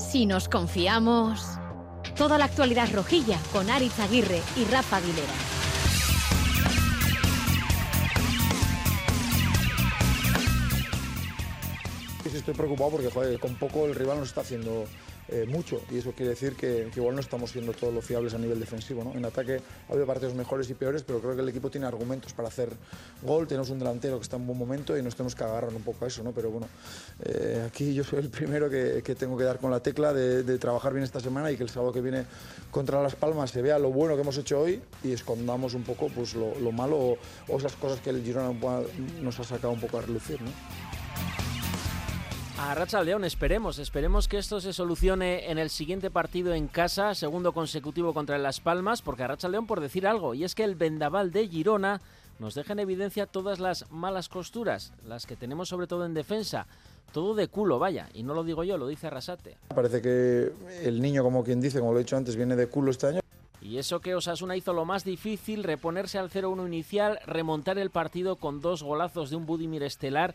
Si nos confiamos. Toda la actualidad rojilla con Aritz Aguirre y Rafa Aguilera. Estoy preocupado porque joder, con poco el rival nos está haciendo eh, mucho y eso quiere decir que, igual no estamos siendo todos los fiables a nivel defensivo. ¿no? En ataque ha habido partidos mejores y peores, pero creo que el equipo tiene argumentos para hacer gol. Tenemos un delantero que está en buen momento y nos tenemos que agarrar un poco a eso. ¿no? Pero bueno, eh, aquí yo soy el primero que, tengo que dar con la tecla de, trabajar bien esta semana y que el sábado que viene contra Las Palmas se vea lo bueno que hemos hecho hoy y escondamos un poco pues, lo, lo malo o, o, esas cosas que el Girona nos ha sacado un poco a relucir. ¿no? A Racha León, esperemos, esperemos que esto se solucione en el siguiente partido en casa, segundo consecutivo contra Las Palmas, porque a Racha León por decir algo, y es que el vendaval de Girona nos deja en evidencia todas las malas costuras, las que tenemos sobre todo en defensa. Todo de culo, vaya, y no lo digo yo, lo dice Arrasate. Parece que el niño, como quien dice, como lo he dicho antes, viene de culo este año. Y eso que Osasuna hizo lo más difícil, reponerse al 0-1 inicial, remontar el partido con dos golazos de un Budimir estelar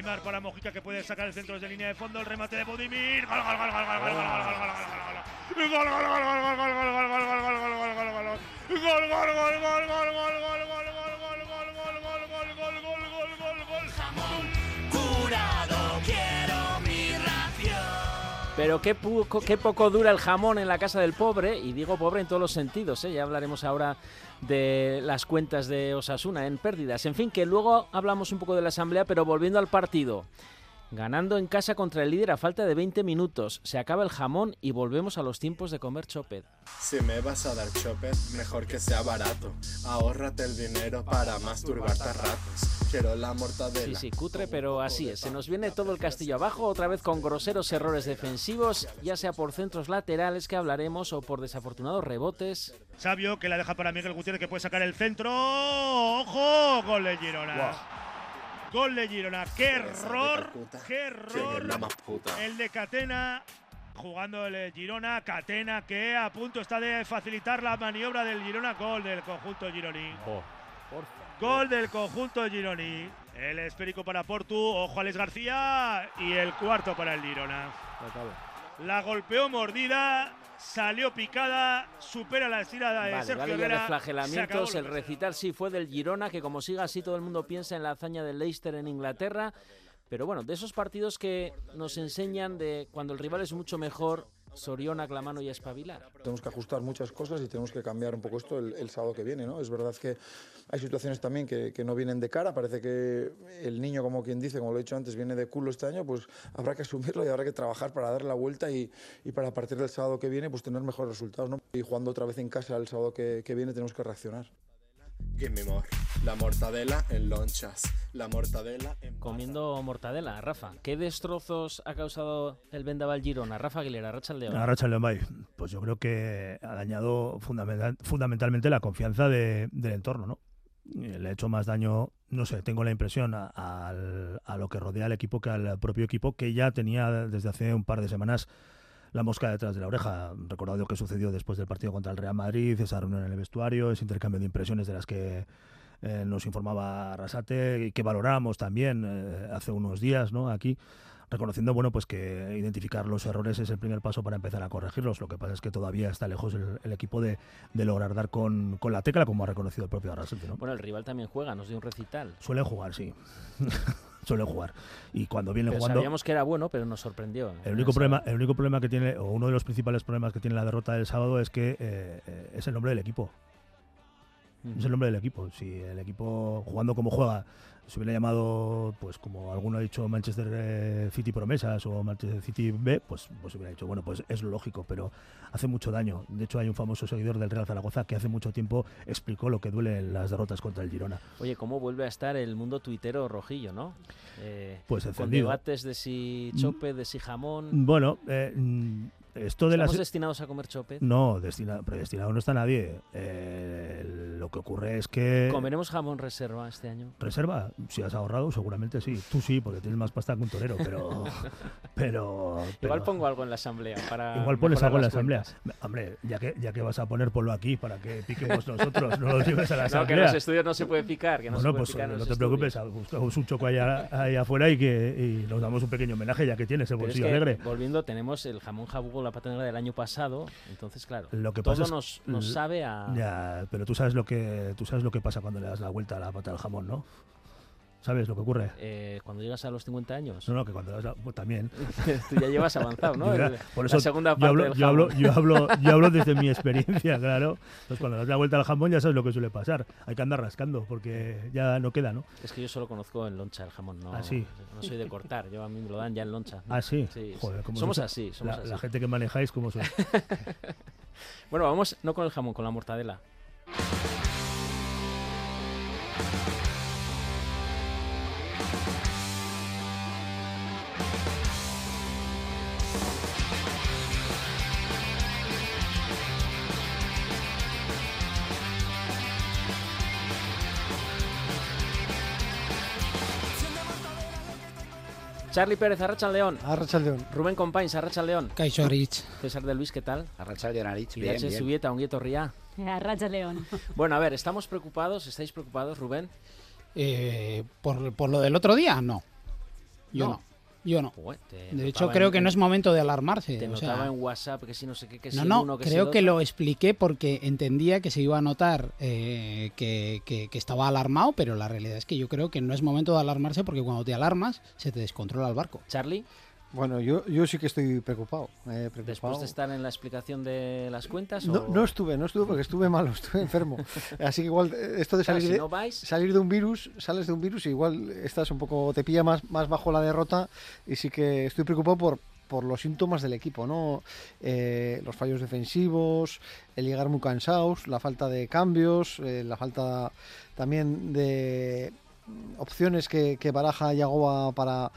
Aymar para Mojica que puede sacar el centro desde línea de fondo, el remate de Budimir. Gol, gol, gol, gol, gol, gol, gol, gol, gol, gol, gol, gol, Pero qué poco, qué poco dura el jamón en la casa del pobre, y digo pobre en todos los sentidos, ¿eh? ya hablaremos ahora de las cuentas de Osasuna en pérdidas. En fin, que luego hablamos un poco de la asamblea, pero volviendo al partido. Ganando en casa contra el líder a falta de 20 minutos. Se acaba el jamón y volvemos a los tiempos de comer chopet. Si me vas a dar chopet, mejor que sea barato. Ahórrate el dinero para masturbarte a ratos. Quiero la mortadela. Sí, sí, cutre, pero así es. Se nos viene todo el castillo abajo, otra vez con groseros errores defensivos, ya sea por centros laterales que hablaremos o por desafortunados rebotes. Sabio que la deja para Miguel Gutiérrez que puede sacar el centro. ¡Ojo! Gol de Girona. Wow. Gol de Girona. ¡Qué error! ¡Qué error! El de Catena jugando el Girona. Catena que a punto está de facilitar la maniobra del Girona. Gol del conjunto Gironi. Oh, Gol del conjunto Gironi. El esférico para Portu. Ojo Alex García. Y el cuarto para el Girona. La golpeó mordida. Salió picada, supera la estirada de vale, Sergio vale, Herrera. flagelamientos, el recital sí fue del Girona, que como siga así todo el mundo piensa en la hazaña del Leicester en Inglaterra. Pero bueno, de esos partidos que nos enseñan de cuando el rival es mucho mejor, Soriona, Clamano y Espabilar. Tenemos que ajustar muchas cosas y tenemos que cambiar un poco esto el, el sábado que viene. ¿no? Es verdad que hay situaciones también que, que, no vienen de cara. Parece que el niño, como quien dice, como lo he dicho antes, viene de culo este año. Pues habrá que asumirlo y habrá que trabajar para darle la vuelta y, y para a partir del sábado que viene pues tener mejores resultados. ¿no? Y jugando otra vez en casa el sábado que, que viene tenemos que reaccionar. Give me more. La mortadela en lonchas. La mortadela en Comiendo mortadela, Rafa. ¿Qué destrozos ha causado el vendaval Girona? Rafa Aguilera, Racha León. A Racha León, pues yo creo que ha dañado fundamental, fundamentalmente la confianza de, del entorno, ¿no? Le ha hecho más daño, no sé, tengo la impresión, a, a, a lo que rodea al equipo que al propio equipo, que ya tenía desde hace un par de semanas la mosca detrás de la oreja. Recordad lo que sucedió después del partido contra el Real Madrid, esa reunión en el vestuario, ese intercambio de impresiones de las que eh, nos informaba Rasate y que valoramos también eh, hace unos días ¿no? aquí reconociendo bueno pues que identificar los errores es el primer paso para empezar a corregirlos. Lo que pasa es que todavía está lejos el, el equipo de, de, lograr dar con, con, la tecla, como ha reconocido el propio Arrasate. ¿no? Bueno, el rival también juega, nos dio un recital. Suele jugar, sí. suele jugar y cuando viene pero jugando sabíamos que era bueno pero nos sorprendió el único problema el único problema que tiene o uno de los principales problemas que tiene la derrota del sábado es que eh, es el nombre del equipo Es el nombre del equipo. Si el equipo jugando como juega se hubiera llamado, pues como alguno ha dicho, Manchester eh, City Promesas o Manchester City B, pues, pues hubiera dicho, bueno, pues es lógico, pero hace mucho daño. De hecho, hay un famoso seguidor del Real Zaragoza que hace mucho tiempo explicó lo que duele las derrotas contra el Girona. Oye, ¿cómo vuelve a estar el mundo tuitero rojillo, no? Eh, Pues con encendido. debates de si chope, de si jamón. Bueno, eh, esto de ¿Estamos las... destinados a comer chope? No, destinado, predestinado no está nadie. Eh, lo que ocurre es que... ¿Comeremos jamón reserva este año? Reserva, si has ahorrado, seguramente sí. Tú sí, porque tienes más pasta que un torero, pero. pero, Igual pero- pongo algo en la asamblea para. Igual pones algo en la asamblea. cuentas. Hombre, ya que, ya que vas a poner, ponlo aquí para que piquemos nosotros, no lo lleves a la No, que en asamblea. los estudios no se puede picar. Que no se bueno, puede pues picar en no te preocupes, buscamos un choco allá, ahí afuera y que y nos damos un pequeño homenaje ya que tienes el Pero es bolsillo que, alegre. volviendo, tenemos el jamón jabugo, la pata negra del año pasado. Entonces, claro, Lo que todo pasa es- nos, nos sabe a. Ya, pero tú sabes lo que tú sabes lo que pasa cuando le das la vuelta a la pata del jamón, ¿no? ¿Sabes lo que ocurre? eh, cuando llegas a los 50 años. No, no, que cuando la, pues también. Tú ya llevas avanzado, ¿no? Yo por eso la segunda yo parte hablo, del yo, hablo, yo, hablo, yo hablo desde mi experiencia, claro. Entonces, cuando das la vuelta al jamón, ya sabes lo que suele pasar. Hay que andar rascando porque ya no queda, ¿no? Es que yo solo conozco en loncha el jamón, no, Ah, sí. no soy de cortar, yo a mí me lo dan ya en loncha. Ah, sí. Sí, Joder. ¿cómo Somos así, somos la, así. la gente que manejáis, como sois? Bueno, vamos no con el jamón, con la mortadela. Charlie Pérez, Arratxaldeon. Arratxaldeon. Rubén Compain, Arratxaldeon. Kaixo Aritz. César del Luis, ¿qué tal? Arratxaldeon Aritz, bien, Bidatxe bien. Zubieta, ongietorria. A Racha León. Bueno, a ver, ¿estamos preocupados? ¿Estáis preocupados, Rubén? Eh, ¿por, por lo del otro día? No. Yo No. no. Yo no. Joder, De hecho, creo en- que no es momento de alarmarse. Te o notaba sea, en WhatsApp que si no sé qué, que si no, no, uno, que si creo que lo expliqué porque entendía que se iba a notar eh, que, que- que estaba alarmado, pero la realidad es que yo creo que no es momento de alarmarse porque cuando te alarmas se te descontrola el barco. Charlie, Bueno, yo, yo sí que estoy preocupado. eh, preocupado. después de estar en la explicación de las cuentas, No, o- no estuve, no estuve porque estuve malo, estuve enfermo. Así que igual eh, esto de Claro, salir, si de, no vais, salir de un virus, sales de un virus y igual estás un poco, te pilla más, más bajo la derrota y sí que estoy preocupado por, por los síntomas del equipo, ¿no? Eh, los fallos defensivos, el llegar muy cansados, la falta de cambios, eh, la falta también de opciones que, que baraja Yagoa para,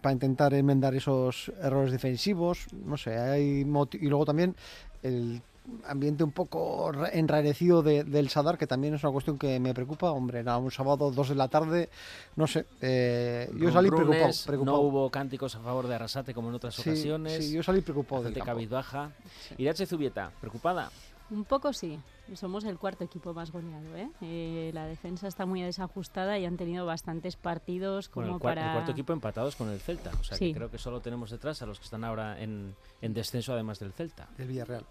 para intentar enmendar esos errores defensivos, no sé, hay y luego también el ambiente un poco ra- enrarecido de- del Sadar, que también es una cuestión que me preocupa. Hombre, era un sábado, dos de la tarde, no sé. eh, yo salí preocupado. no hubo cánticos a favor de Arrasate como en otras Sí, ocasiones. sí, yo salí preocupado gente cabizbaja. Irache Zubieta, preocupada. Un poco sí. Somos el cuarto equipo más goleado. ¿eh? Eh, la defensa está muy desajustada y han tenido bastantes partidos como Bueno, el, cuar- el para... cuarto equipo empatados con el Celta. O sea Sí. que creo que solo tenemos detrás a los que están ahora en, en descenso además del Celta. Del Villarreal.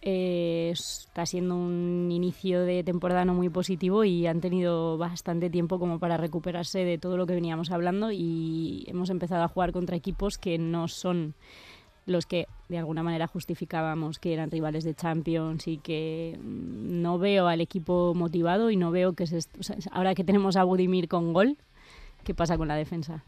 Eh, está siendo un inicio de temporada no muy positivo y han tenido bastante tiempo como para recuperarse de todo lo que veníamos hablando y hemos empezado a jugar contra equipos que no son los que de alguna manera justificábamos que eran rivales de Champions y que mm, no veo al equipo motivado y no veo que se ahora que tenemos a Budimir con gol, ¿qué pasa con la defensa?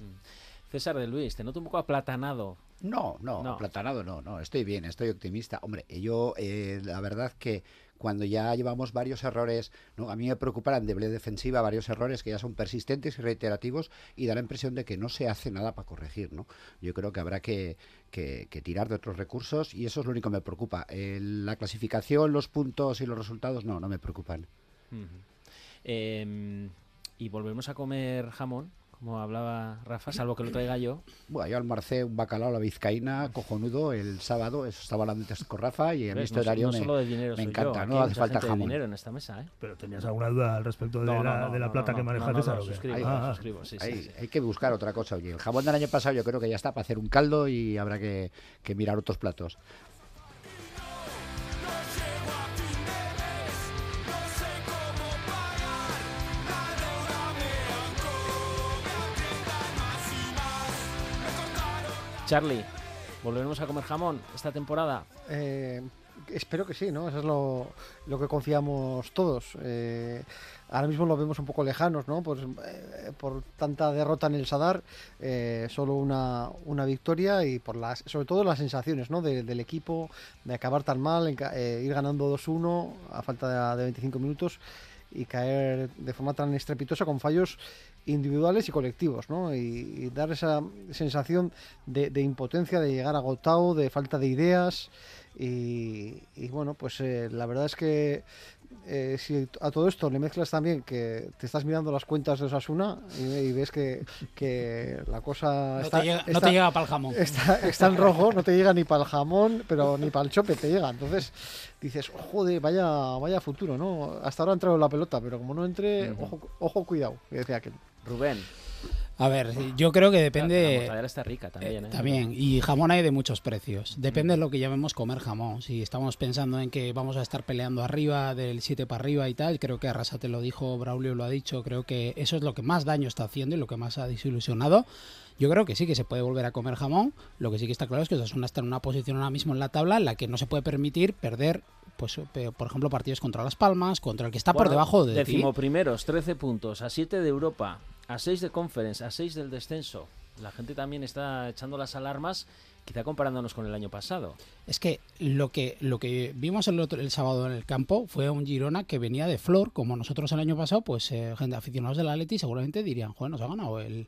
César de Luis, te noto un poco aplatanado. No, no, No. aplatanado no, no, estoy bien, estoy optimista. Hombre, yo eh, la verdad que cuando ya llevamos varios errores, ¿no? a mí me preocupa la debilidad defensiva, varios errores que ya son persistentes y reiterativos y da la impresión de que no se hace nada para corregir. ¿no? Yo creo que habrá que, que- que tirar de otros recursos y eso es lo único que me preocupa. La clasificación, los puntos y los resultados no, no me preocupan. Em, y volvemos a comer jamón, como hablaba Rafa, salvo que lo traiga yo. Bueno, yo almorcé un bacalao a la vizcaína cojonudo el sábado, eso estaba hablando antes con Rafa y en. No, horario no me, solo de dinero me encanta, no hace falta jamón. dinero en esta mesa, ¿eh? Pero tenías alguna duda al respecto de No, no, la, no, de la plata no, que maneja no, no, César. Ah, suscribo, sí, sí, hay, sí. hay que buscar otra cosa. Oye, el jamón del año pasado yo creo que ya está para hacer un caldo y habrá que, que mirar otros platos. Charlie, ¿volveremos a comer jamón esta temporada? Eh, Espero que sí, ¿no? Eso es lo, que confiamos todos. Eh, ahora mismo lo vemos un poco lejanos, ¿no? Pues, eh, por tanta derrota en el Sadar, solo una, victoria y por las, sobre todo las sensaciones, ¿no? De- del equipo, de acabar tan mal, en ir ganando 2-1 a falta de, de 25 minutos y caer de forma tan estrepitosa con fallos individuales y colectivos, ¿no? Y, dar esa sensación de, impotencia, de llegar agotado, de falta de ideas. Y, y bueno, pues eh, la verdad es que eh, si a todo esto le mezclas también que te estás mirando las cuentas de Osasuna y, y ves que, que la cosa No está, te llega- no está- te llega pa'l jamón. Está, está en rojo, no te llega ni para el jamón, pero ni para el chope te llega. Entonces dices, joder, vaya, vaya futuro, ¿no? Hasta ahora ha entrado la pelota, pero como no entre, ojo, ojo, cuidado, que decía aquel. Rubén. A ver, yo creo que La depende. mortadela está rica también, ¿eh? También, y jamón hay de muchos precios. Depende de lo que llamemos comer jamón. Si estamos pensando en que vamos a estar peleando arriba, del 7 para arriba y tal, creo que Arrasate lo dijo, Braulio lo ha dicho, creo que eso es lo que más daño está haciendo y lo que más ha desilusionado. Yo creo que sí que se puede volver a comer jamón. Lo que sí que está claro es que Osasuna está en una posición ahora mismo en la tabla en la que no se puede permitir perder, pues, por ejemplo, partidos contra Las Palmas, contra el que está por debajo de. Decimoprimeros, 13 puntos, a 7 de Europa, a 6 de Conference, a 6 del descenso. La gente también está echando las alarmas, quizá comparándonos con el año pasado. Es que lo que lo que vimos el, otro- el sábado en el campo fue un Girona que venía de flor, como nosotros el año pasado, pues eh, gente aficionados del Atleti seguramente dirían, joder, nos ha ganado el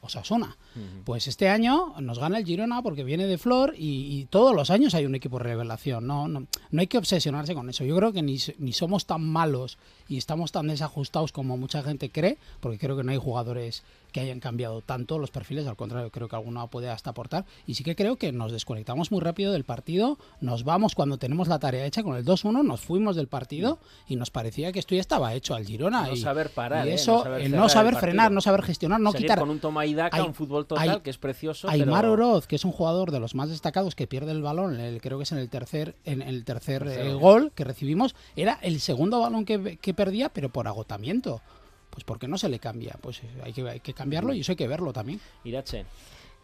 Osasuna. Pues este año nos gana el Girona porque viene de flor y, y todos los años hay un equipo revelación. No, no, no hay que obsesionarse con eso. Yo creo que ni, ni somos tan malos y estamos tan desajustados como mucha gente cree, porque creo que no hay jugadores que hayan cambiado tanto los perfiles, al contrario, creo que alguno puede hasta aportar. Y sí que creo que nos desconectamos muy rápido del partido, nos vamos cuando tenemos la tarea hecha con el 2-1, nos fuimos del partido y nos parecía que esto ya estaba hecho al Girona. No y, saber parar, y ¿eh? eso, No saber el no saber frenar, no saber gestionar, no quitar. con un toma y daca, Hay- un fútbol total hay- que es precioso. Aymar pero... Oroz, que es un jugador de los más destacados que pierde el balón, el- creo que es en el tercer, en el tercer eh, gol que recibimos, era el segundo balón que, que perdía, pero por agotamiento. Pues ¿por qué no se le cambia? Pues eh, hay que, hay que cambiarlo y eso hay que verlo también. Irache.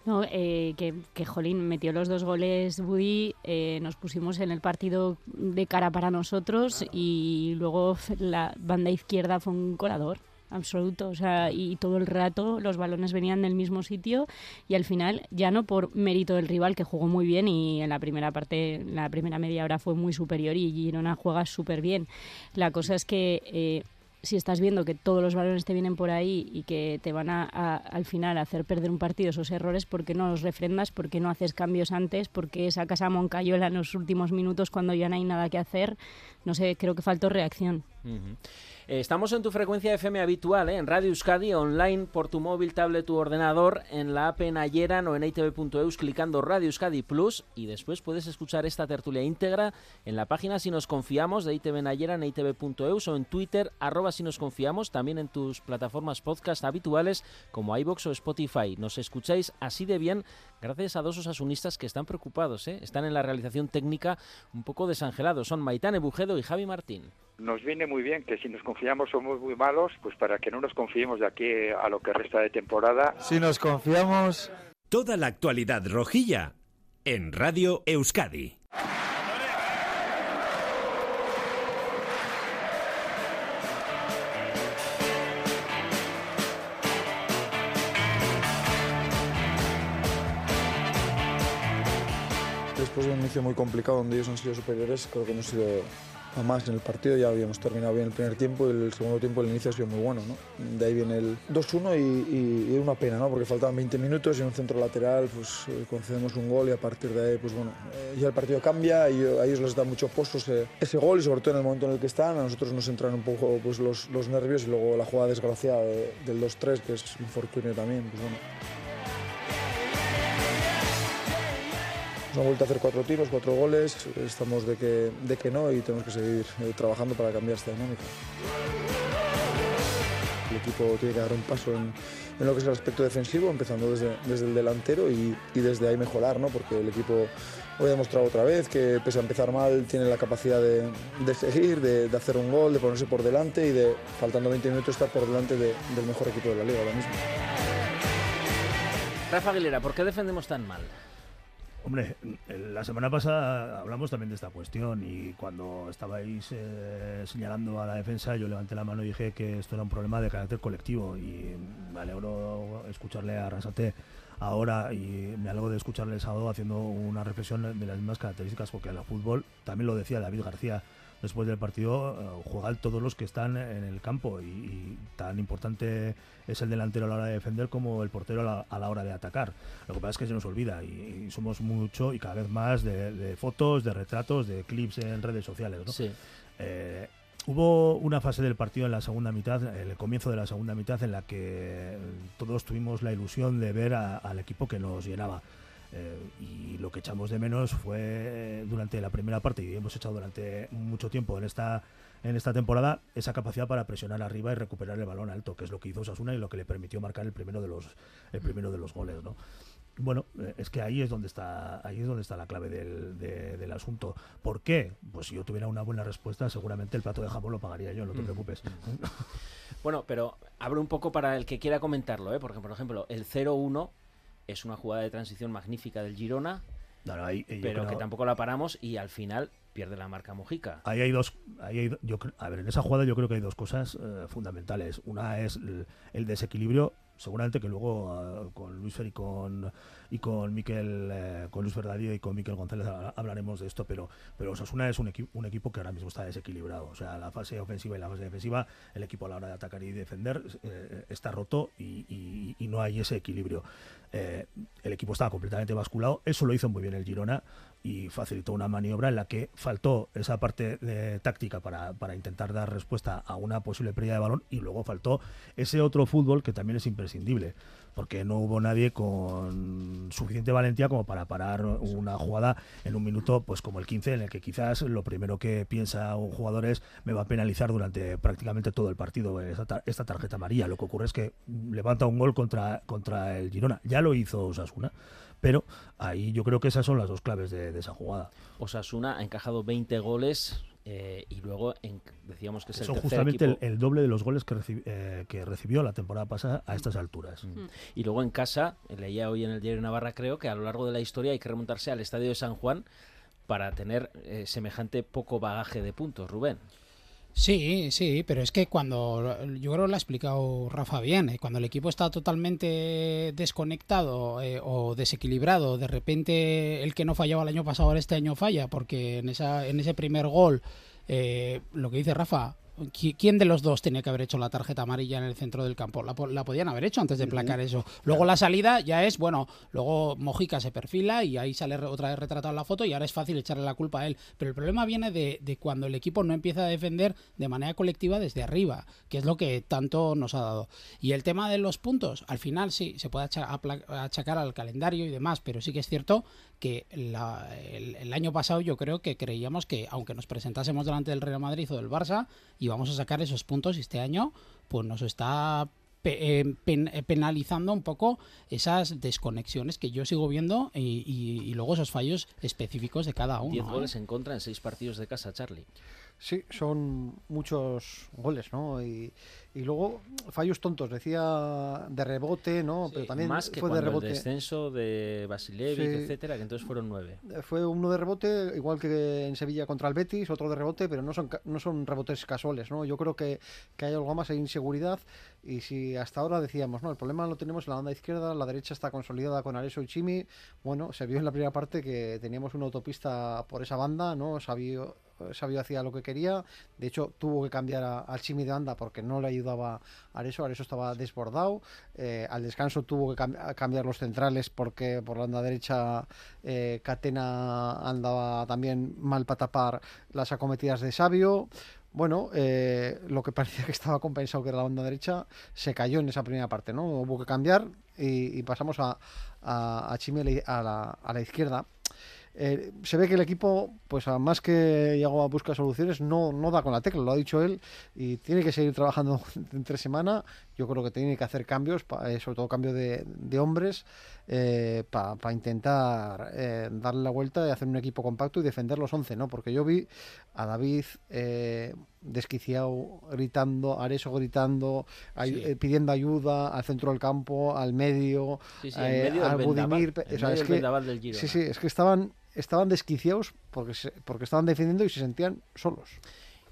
No, eh, que, que Jolín metió los dos goles Buddy, eh, nos pusimos en el partido de cara para nosotros y luego la banda izquierda fue un colador absoluto, o sea, y todo el rato los balones venían del mismo sitio y al final ya no por mérito del rival que jugó muy bien y en la primera parte, en la primera media hora fue muy superior y Girona juega súper bien. La cosa es que eh, si estás viendo que todos los balones te vienen por ahí y que te van a, al final a hacer perder un partido esos errores, ¿por qué no los refrendas? ¿Por qué no haces cambios antes? ¿Por qué sacas a Moncayola en los últimos minutos cuando ya no hay nada que hacer? No sé, creo que faltó reacción. Eh, Estamos en tu frecuencia FM habitual, ¿eh? en Radio Euskadi, online por tu móvil, tablet u ordenador, en la app en Ayeran o en itv.eus, clicando Radio Euskadi Plus y después puedes escuchar esta tertulia íntegra en la página Si nos confiamos de ITV en Ayeran, e itv.eus o en Twitter, arroba Si nos confiamos, también en tus plataformas podcast habituales como iBox o Spotify. Nos escucháis así de bien gracias a dos osasunistas que están preocupados, ¿eh? están en la realización técnica un poco desangelados. Son Maitane Bujedo y Javi Martín. Nos viene muy bien que si nos somos muy malos, pues para que no nos confiemos de aquí a lo que resta de temporada. Si nos confiamos. Toda la actualidad rojilla en Radio Euskadi. Después de un inicio muy complicado donde ellos han sido superiores, creo que hemos sido a más en el partido. Ya habíamos terminado bien el primer tiempo y el segundo tiempo, el inicio ha sido muy bueno. ¿no? De ahí viene el 2-1 y, y, una pena, ¿no? porque faltaban 20 minutos y en un centro lateral pues, eh, concedemos un gol y a partir de ahí pues, bueno, eh, ya el partido cambia y a ellos les da mucho posto ese, gol y sobre todo en el momento en el que están. A nosotros nos entran un poco pues, los, los nervios y luego la jugada desgraciada de- del 2-3, que es un fortunio también. Pues. Nos han vuelto a hacer cuatro tiros, cuatro goles, estamos de que, de que no y tenemos que seguir eh, trabajando para cambiar esta dinámica. El equipo tiene que dar un paso en, lo que es el aspecto defensivo, empezando desde, desde el delantero y, y desde ahí mejorar, ¿no? porque el equipo hoy ha demostrado otra vez que pese a empezar mal tiene la capacidad de, de seguir, de, de hacer un gol, de ponerse por delante y de, faltando 20 minutos, estar por delante de- del mejor equipo de la liga ahora mismo. Rafa Aguilera, ¿por qué defendemos tan mal? Hombre, en la semana pasada hablamos también de esta cuestión y cuando estabais eh, señalando a la defensa yo levanté la mano y dije que esto era un problema de carácter colectivo y me alegro escucharle a Rasate ahora y me alegro de escucharle el sábado haciendo una reflexión de las mismas características porque el fútbol, también lo decía David García después del partido, eh, juegan todos los que están en el campo y, y tan importante es el delantero a la hora de defender como el portero a la, a la hora de atacar. Lo que pasa es que se nos olvida y, y somos mucho y cada vez más de, de fotos, de retratos, de clips en redes sociales. ¿no? Sí. Eh, hubo una fase del partido en la segunda mitad, en el comienzo de la segunda mitad, en la que todos tuvimos la ilusión de ver a- al equipo que nos llenaba. Eh, y lo que echamos de menos fue eh, durante la primera parte y hemos echado durante mucho tiempo en esta en esta temporada esa capacidad para presionar arriba y recuperar el balón alto, que es lo que hizo Osasuna y lo que le permitió marcar el primero de los el primero de los goles, ¿no? Bueno, eh, es que ahí es donde está ahí es donde está la clave del, de- del asunto. ¿Por qué? Pues si yo tuviera una buena respuesta, seguramente el plato de jamón lo pagaría yo, no te Mm. preocupes. Bueno, pero abro un poco para el que quiera comentarlo, ¿eh? porque por ejemplo, el 0-1 es una jugada de transición magnífica del Girona, No, no, ahí- yo pero creo- que tampoco la paramos y al final pierde la marca Mojica. Ahí hay dos, ahí hay yo, a ver, en esa jugada yo creo que hay dos cosas eh, fundamentales. Una es el, el desequilibrio, seguramente que luego ah, con Luis Fer y con y con Miquel, eh, con Luis Verdadillo y con Miquel González ha- hablaremos de esto, pero pero Osasuna es un, equi- un equipo que ahora mismo está desequilibrado. O sea, la fase ofensiva y la fase defensiva, el equipo a la hora de atacar y defender eh, está roto y, y- y no hay ese equilibrio. Eh, el equipo estaba completamente basculado, eso lo hizo muy bien el Girona y facilitó una maniobra en la que faltó esa parte de táctica para, para intentar dar respuesta a una posible pérdida de balón y luego faltó ese otro fútbol que también es imprescindible porque no hubo nadie con suficiente valentía como para parar una jugada en un minuto pues como el 15 en el que quizás lo primero que piensa un jugador es me va a penalizar durante prácticamente todo el partido esta tarjeta amarilla lo que ocurre es que levanta un gol contra, contra el Girona. Ya lo hizo Osasuna pero ahí yo creo que esas son las dos claves de, de esa jugada. Osasuna ha encajado 20 goles eh, y luego en- decíamos que es el Son justamente el, equipo. el doble de los goles que, eh, que recibió la temporada pasada a estas alturas. Y luego en casa, eh, leía hoy en el diario Navarra, creo que a lo largo de la historia hay que remontarse al estadio de San Juan para tener eh, semejante poco bagaje de puntos, Rubén. Sí, sí, pero es que cuando, yo creo que lo ha explicado Rafa bien, eh, cuando el equipo está totalmente desconectado eh, o desequilibrado, de repente el que no fallaba el año pasado ahora este año falla, porque en, esa, en ese primer gol, eh, lo que dice Rafa, ¿qui- ¿quién de los dos tenía que haber hecho la tarjeta amarilla en el centro del campo? La, la podían haber hecho antes de placar eso. Luego la salida ya es, bueno, luego Mojica se perfila y ahí sale otra vez retratado en la foto y ahora es fácil echarle la culpa a él. Pero el problema viene de, de cuando el equipo no empieza a defender de manera colectiva desde arriba, que es lo que tanto nos ha dado. Y el tema de los puntos, al final sí, se puede achacar al calendario y demás, pero sí que es cierto que la- el, el año pasado yo creo que creíamos que aunque nos presentásemos delante del Real Madrid o del Barça, íbamos a sacar esos puntos y este año pues nos está pe- eh, pen- eh, penalizando un poco esas desconexiones que yo sigo viendo y, y- y luego esos fallos específicos de cada uno. 10 ¿eh? goles en contra en 6 partidos de casa, Charlie. Sí, son muchos goles, ¿no? Y, y luego fallos tontos, decía de rebote, ¿no? Pero también Más que fue de rebote. el descenso de Basilevic, Sí. etcétera, que entonces fueron 9. Eh, Fue uno de rebote, igual que en Sevilla contra el Betis, otro de rebote, pero no son, no son rebotes casuales, ¿no? Yo creo que, que hay algo más, hay inseguridad, y si hasta ahora decíamos, no, el problema lo tenemos en la banda izquierda, la derecha está consolidada con Areso y Chimi, bueno, se vio en la primera parte que teníamos una autopista por esa banda, ¿no? Sabio, Sabio hacía lo que quería, de hecho tuvo que cambiar al Chimi de banda porque no le ayudaba a Areso, Areso estaba desbordado, eh, al descanso tuvo que cambiar los centrales porque por la banda derecha eh, Catena andaba también mal para tapar las acometidas de Sabio. Bueno, eh, lo que parecía que estaba compensado que era la banda derecha se cayó en esa primera parte, ¿no? Hubo que cambiar y, pasamos a, a, a la izquierda. Eh, se ve que el equipo, pues más que Iago busca soluciones, no, no da con la tecla, lo ha dicho él, y tiene que seguir trabajando entre semana. Yo creo que tiene que hacer cambios, eh, sobre todo cambio de, de hombres, para intentar eh, darle la vuelta y hacer un equipo compacto y defender los 11, ¿no? Porque yo vi a David eh, desquiciado, gritando, a Areso gritando, ay- Sí. eh, pidiendo ayuda al centro del campo, al medio, Sí, sí, eh, medio al Budimir. o sea, es que- del Girona. Sí, sí, es que estaban, estaban desquiciados porque, se- porque estaban defendiendo y se sentían solos.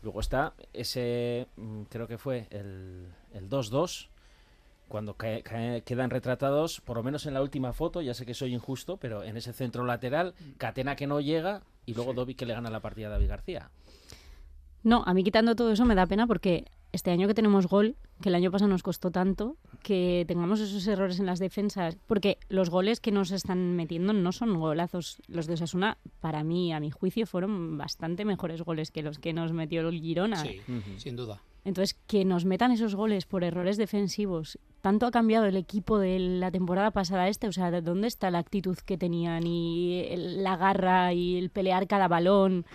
Luego está ese, mm, creo que fue el el 2-2, cuando cae- cae- quedan retratados, por lo menos en la última foto, ya sé que soy injusto, pero en ese centro lateral, Catena que no llega y luego Dovi que le gana la partida a David García. No, a mí quitando todo eso me da pena porque este año que tenemos gol, que el año pasado nos costó tanto, que tengamos esos errores en las defensas, porque los goles que nos están metiendo no son golazos. Los de Osasuna, para mí, a mi juicio, fueron bastante mejores goles que los que nos metió el Girona. Sí, sin duda. Entonces, que nos metan esos goles por errores defensivos, tanto ha cambiado el equipo de la temporada pasada a este, o sea, ¿de dónde está la actitud que tenían y el- la garra y el pelear cada balón?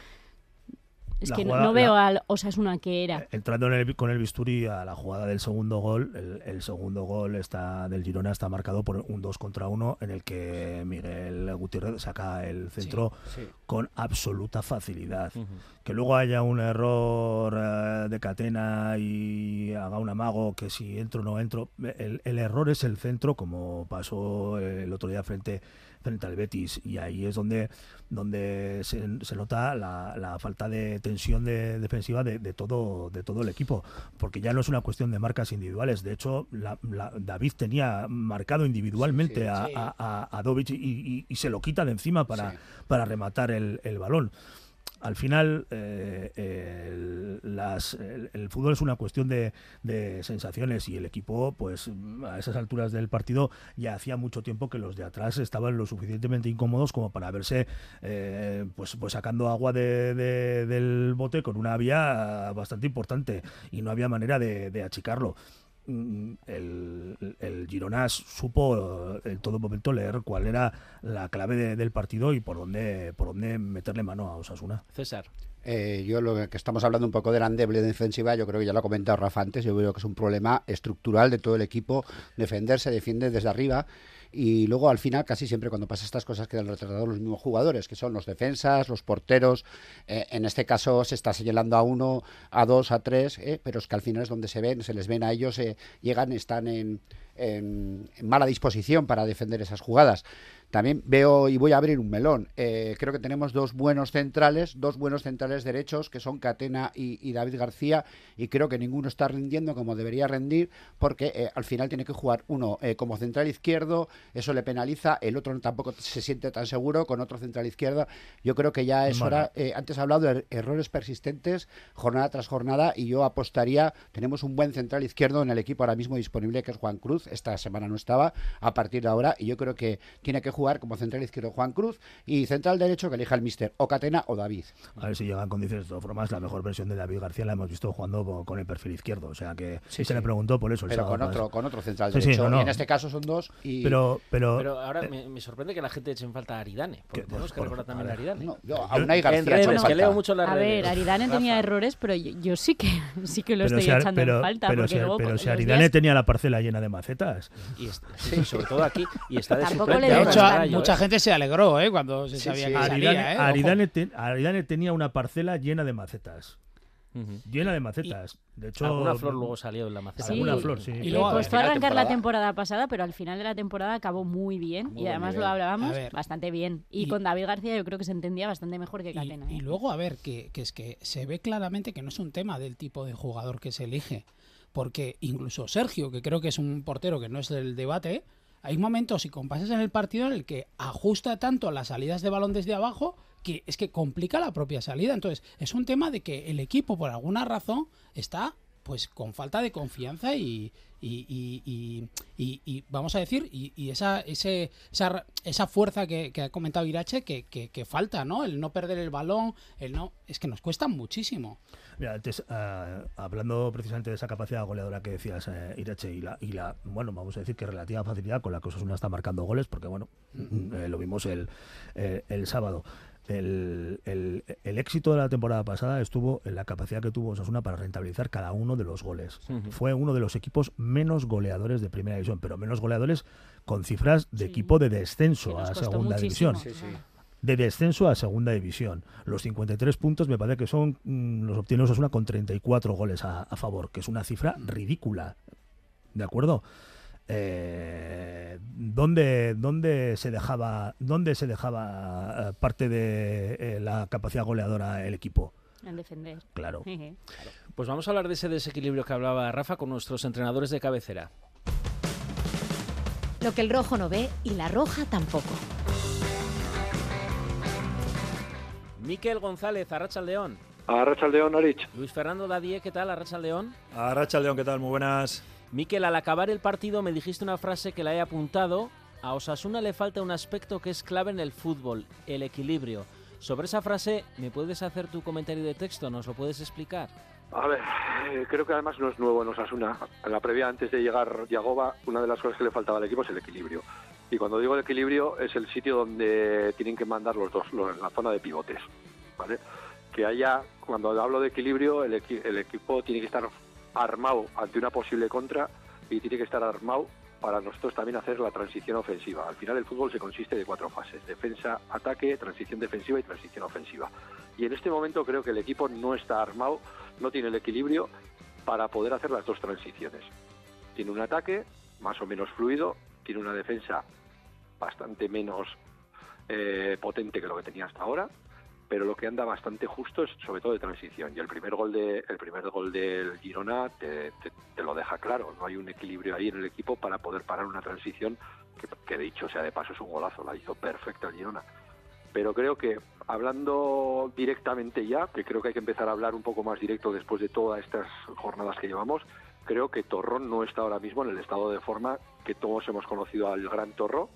Es La que no- jugada- no veo la- al Osasuna que era. Entrando en el- con el bisturí a la jugada del segundo gol, el, el segundo gol está del Girona está marcado por un 2 contra 1 en el que Miguel Gutiérrez saca el centro Sí, sí. con absoluta facilidad. Que luego haya un error eh, de catena y haga un amago que si entro o no entro, el, el error es el centro como pasó el otro día frente frente al Betis. Y ahí es donde donde se, se nota la, la falta de tensión de- defensiva de, de todo de todo el equipo porque ya no es una cuestión de marcas individuales. De hecho la- la- David tenía marcado individualmente Sí, a, sí. a, a- a Dovic y, y- y se lo quita de encima para, para rematar el, el balón al final eh, el, las- el- fútbol es una cuestión de, sensaciones y el equipo pues a esas alturas del partido ya hacía mucho tiempo que los de atrás estaban lo suficientemente incómodos como para verse eh, pues, pues sacando agua de- de- del bote con una vía bastante importante y no había manera de, achicarlo el, el Girona supo eh, en todo momento leer cuál era la clave de- del partido y por dónde por dónde meterle mano a Osasuna. César. Eh, yo lo que estamos hablando un poco de la endeble defensiva, yo creo que ya lo ha comentado Rafa antes, yo creo que es un problema estructural de todo el equipo, defender, se defiende desde arriba y luego al final casi siempre cuando pasa estas cosas quedan retratados los mismos jugadores, que son los defensas, los porteros, eh, en este caso se está señalando a uno, a dos, a tres, eh, pero es que al final es donde se ven, se les ven a ellos, eh, llegan, están en, mala disposición para defender esas jugadas. También veo y voy a abrir un melón. Eh, creo que tenemos dos buenos centrales, dos buenos centrales derechos, que son Catena y, y David García, y creo que ninguno está rindiendo como debería rendir, porque eh, al final tiene que jugar uno eh, como central izquierdo, eso le penaliza, el otro tampoco se siente tan seguro con otro central izquierda. Yo creo que ya es Bueno. hora, antes he hablado de er- errores persistentes, jornada tras jornada, y yo apostaría, tenemos un buen central izquierdo en el equipo ahora mismo disponible, que es Juan Cruz, esta semana no estaba, a partir de ahora, y yo creo que tiene que jugar como central izquierdo Juan Cruz, y central derecho que elija el mister, o Catena o David. A ver si llega en condiciones. De todas formas, la mejor versión de David García la hemos visto jugando con el perfil izquierdo. O sea que Sí, se sí. le preguntó por eso. el Pero con otro, con otro central Sí, sí, derecho, no, no. y en este caso son dos, y... Pero, pero, Pero ahora me, me sorprende que la gente eche en falta a Aridane, porque tenemos que por- recordar también a Aridane. No, yo a García he que leo mucho las A redes. ver, Aridane tenía errores, pero yo, yo sí que sí que lo pero estoy si, echando pero- en falta. pero porque si- luego, pero pues, si los Aridane días- tenía la parcela llena de macetas. Y sobre todo aquí. Y está de Tampoco le hecho, Rayo, mucha ¿eh? gente se alegró ¿eh? cuando se Sí, sabía sí. que Aridane, salía. ¿eh? Aridane te- Aridane tenía una parcela llena de macetas. Llena de macetas. De hecho, Alguna flor luego salió en la maceta. Sí. Alguna flor, sí. Y Le luego, costó de arrancar la temporada- pasada, pero al final de la temporada acabó muy bien. Muy y además nivel. lo hablábamos bastante bien. Y, Y- con David García yo creo que se entendía bastante mejor que Y, Catena. y ¿eh? luego, a ver, que, que es que se ve claramente que no es un tema del tipo de jugador que se elige. Porque incluso Sergio, que creo que es un portero que no es del debate, hay momentos y compases en el partido en el que ajusta tanto las salidas de balón desde abajo que es que complica la propia salida. Entonces, es un tema de que el equipo, por alguna razón, está pues con falta de confianza y, y, y- y- y- y vamos a decir, y, esa, ese, esa, esa fuerza que, que ha comentado Irache que, que, que falta, ¿no? El no perder el balón, el no, es que nos cuesta muchísimo. Mira, antes, ah, hablando precisamente de esa capacidad goleadora que decías, eh, Irache, y la, y la, bueno, vamos a decir que relativa facilidad con la que Osasuna está marcando goles, porque bueno, eh, lo vimos el, eh, el sábado. El, el- el éxito de la temporada pasada estuvo en la capacidad que tuvo Osasuna para rentabilizar cada uno de los goles. Fue uno de los equipos menos goleadores de primera división, pero menos goleadores con cifras de equipo de descenso a segunda división de descenso a segunda división. Los 53 puntos me parece que son mm, los obtiene Osasuna con 34 goles a, a favor, que es una cifra ridícula. ¿De acuerdo? Eh, ¿dónde, dónde se dejaba, dónde se dejaba eh, parte de eh, la capacidad goleadora el equipo? En defender. Claro. Pues vamos a hablar de ese desequilibrio que hablaba Rafa con nuestros entrenadores de cabecera. Lo que el rojo no ve y la roja tampoco. Miquel González, Arracha León. Arrachaldeón, Arich. Luis Fernando Dadie, ¿qué tal? Arracha León. Arracha León, ¿qué tal? Muy buenas. Miquel, al acabar el partido me dijiste una frase que la he apuntado. A Osasuna le falta un aspecto que es clave en el fútbol, el equilibrio. Sobre esa frase, ¿me puedes hacer tu comentario de texto? ¿Nos lo puedes explicar? A ver, eh, creo que además no es nuevo en Osasuna. En la previa, antes de llegar Yagoba, una de las cosas que le faltaba al equipo es el equilibrio. Y cuando digo el equilibrio, es el sitio donde tienen que mandar los dos, lo- en la zona de pivotes. ¿vale? Que haya, cuando hablo de equilibrio, el, equi- el equipo tiene que estar armado ante una posible contra y tiene que estar armado para nosotros también hacer la transición ofensiva. Al final el fútbol se consiste de cuatro fases, defensa, ataque, transición defensiva y transición ofensiva. Y en este momento creo que el equipo no está armado, no tiene el equilibrio para poder hacer las dos transiciones. Tiene un ataque más o menos fluido, tiene una defensa bastante menos eh, potente que lo que tenía hasta ahora, pero lo que anda bastante justo es sobre todo de transición. Y el primer gol de primer gol del Girona te lo deja claro. No hay un equilibrio ahí en el equipo para poder parar una transición que, que dicho sea de paso es un golazo. La hizo perfecta el Girona. Pero creo que hablando directamente ya, que creo que hay que empezar a hablar un poco más directo después de todas estas jornadas que llevamos, creo que Torrón no está ahora mismo en el estado de forma que todos hemos conocido al gran Torro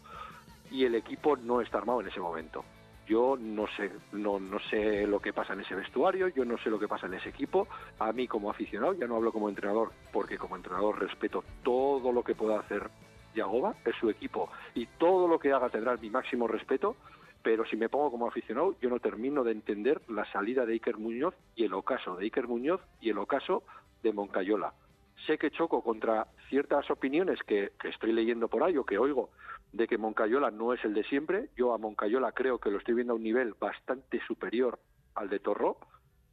y el equipo no está armado en ese momento. Yo no sé, no, no sé lo que pasa en ese vestuario, yo no sé lo que pasa en ese equipo. A mí como aficionado, ya no hablo como entrenador, porque como entrenador respeto todo lo que pueda hacer Yagoba, es su equipo, y todo lo que haga tendrá mi máximo respeto, pero si me pongo como aficionado, yo no termino de entender la salida de Iker Muñoz y el ocaso de Iker Muñoz y el ocaso de Moncayola. Sé que choco contra ciertas opiniones que, que estoy leyendo por ahí o que oigo de que Moncayola no es el de siempre. Yo a Moncayola creo que lo estoy viendo a un nivel bastante superior al de Torró.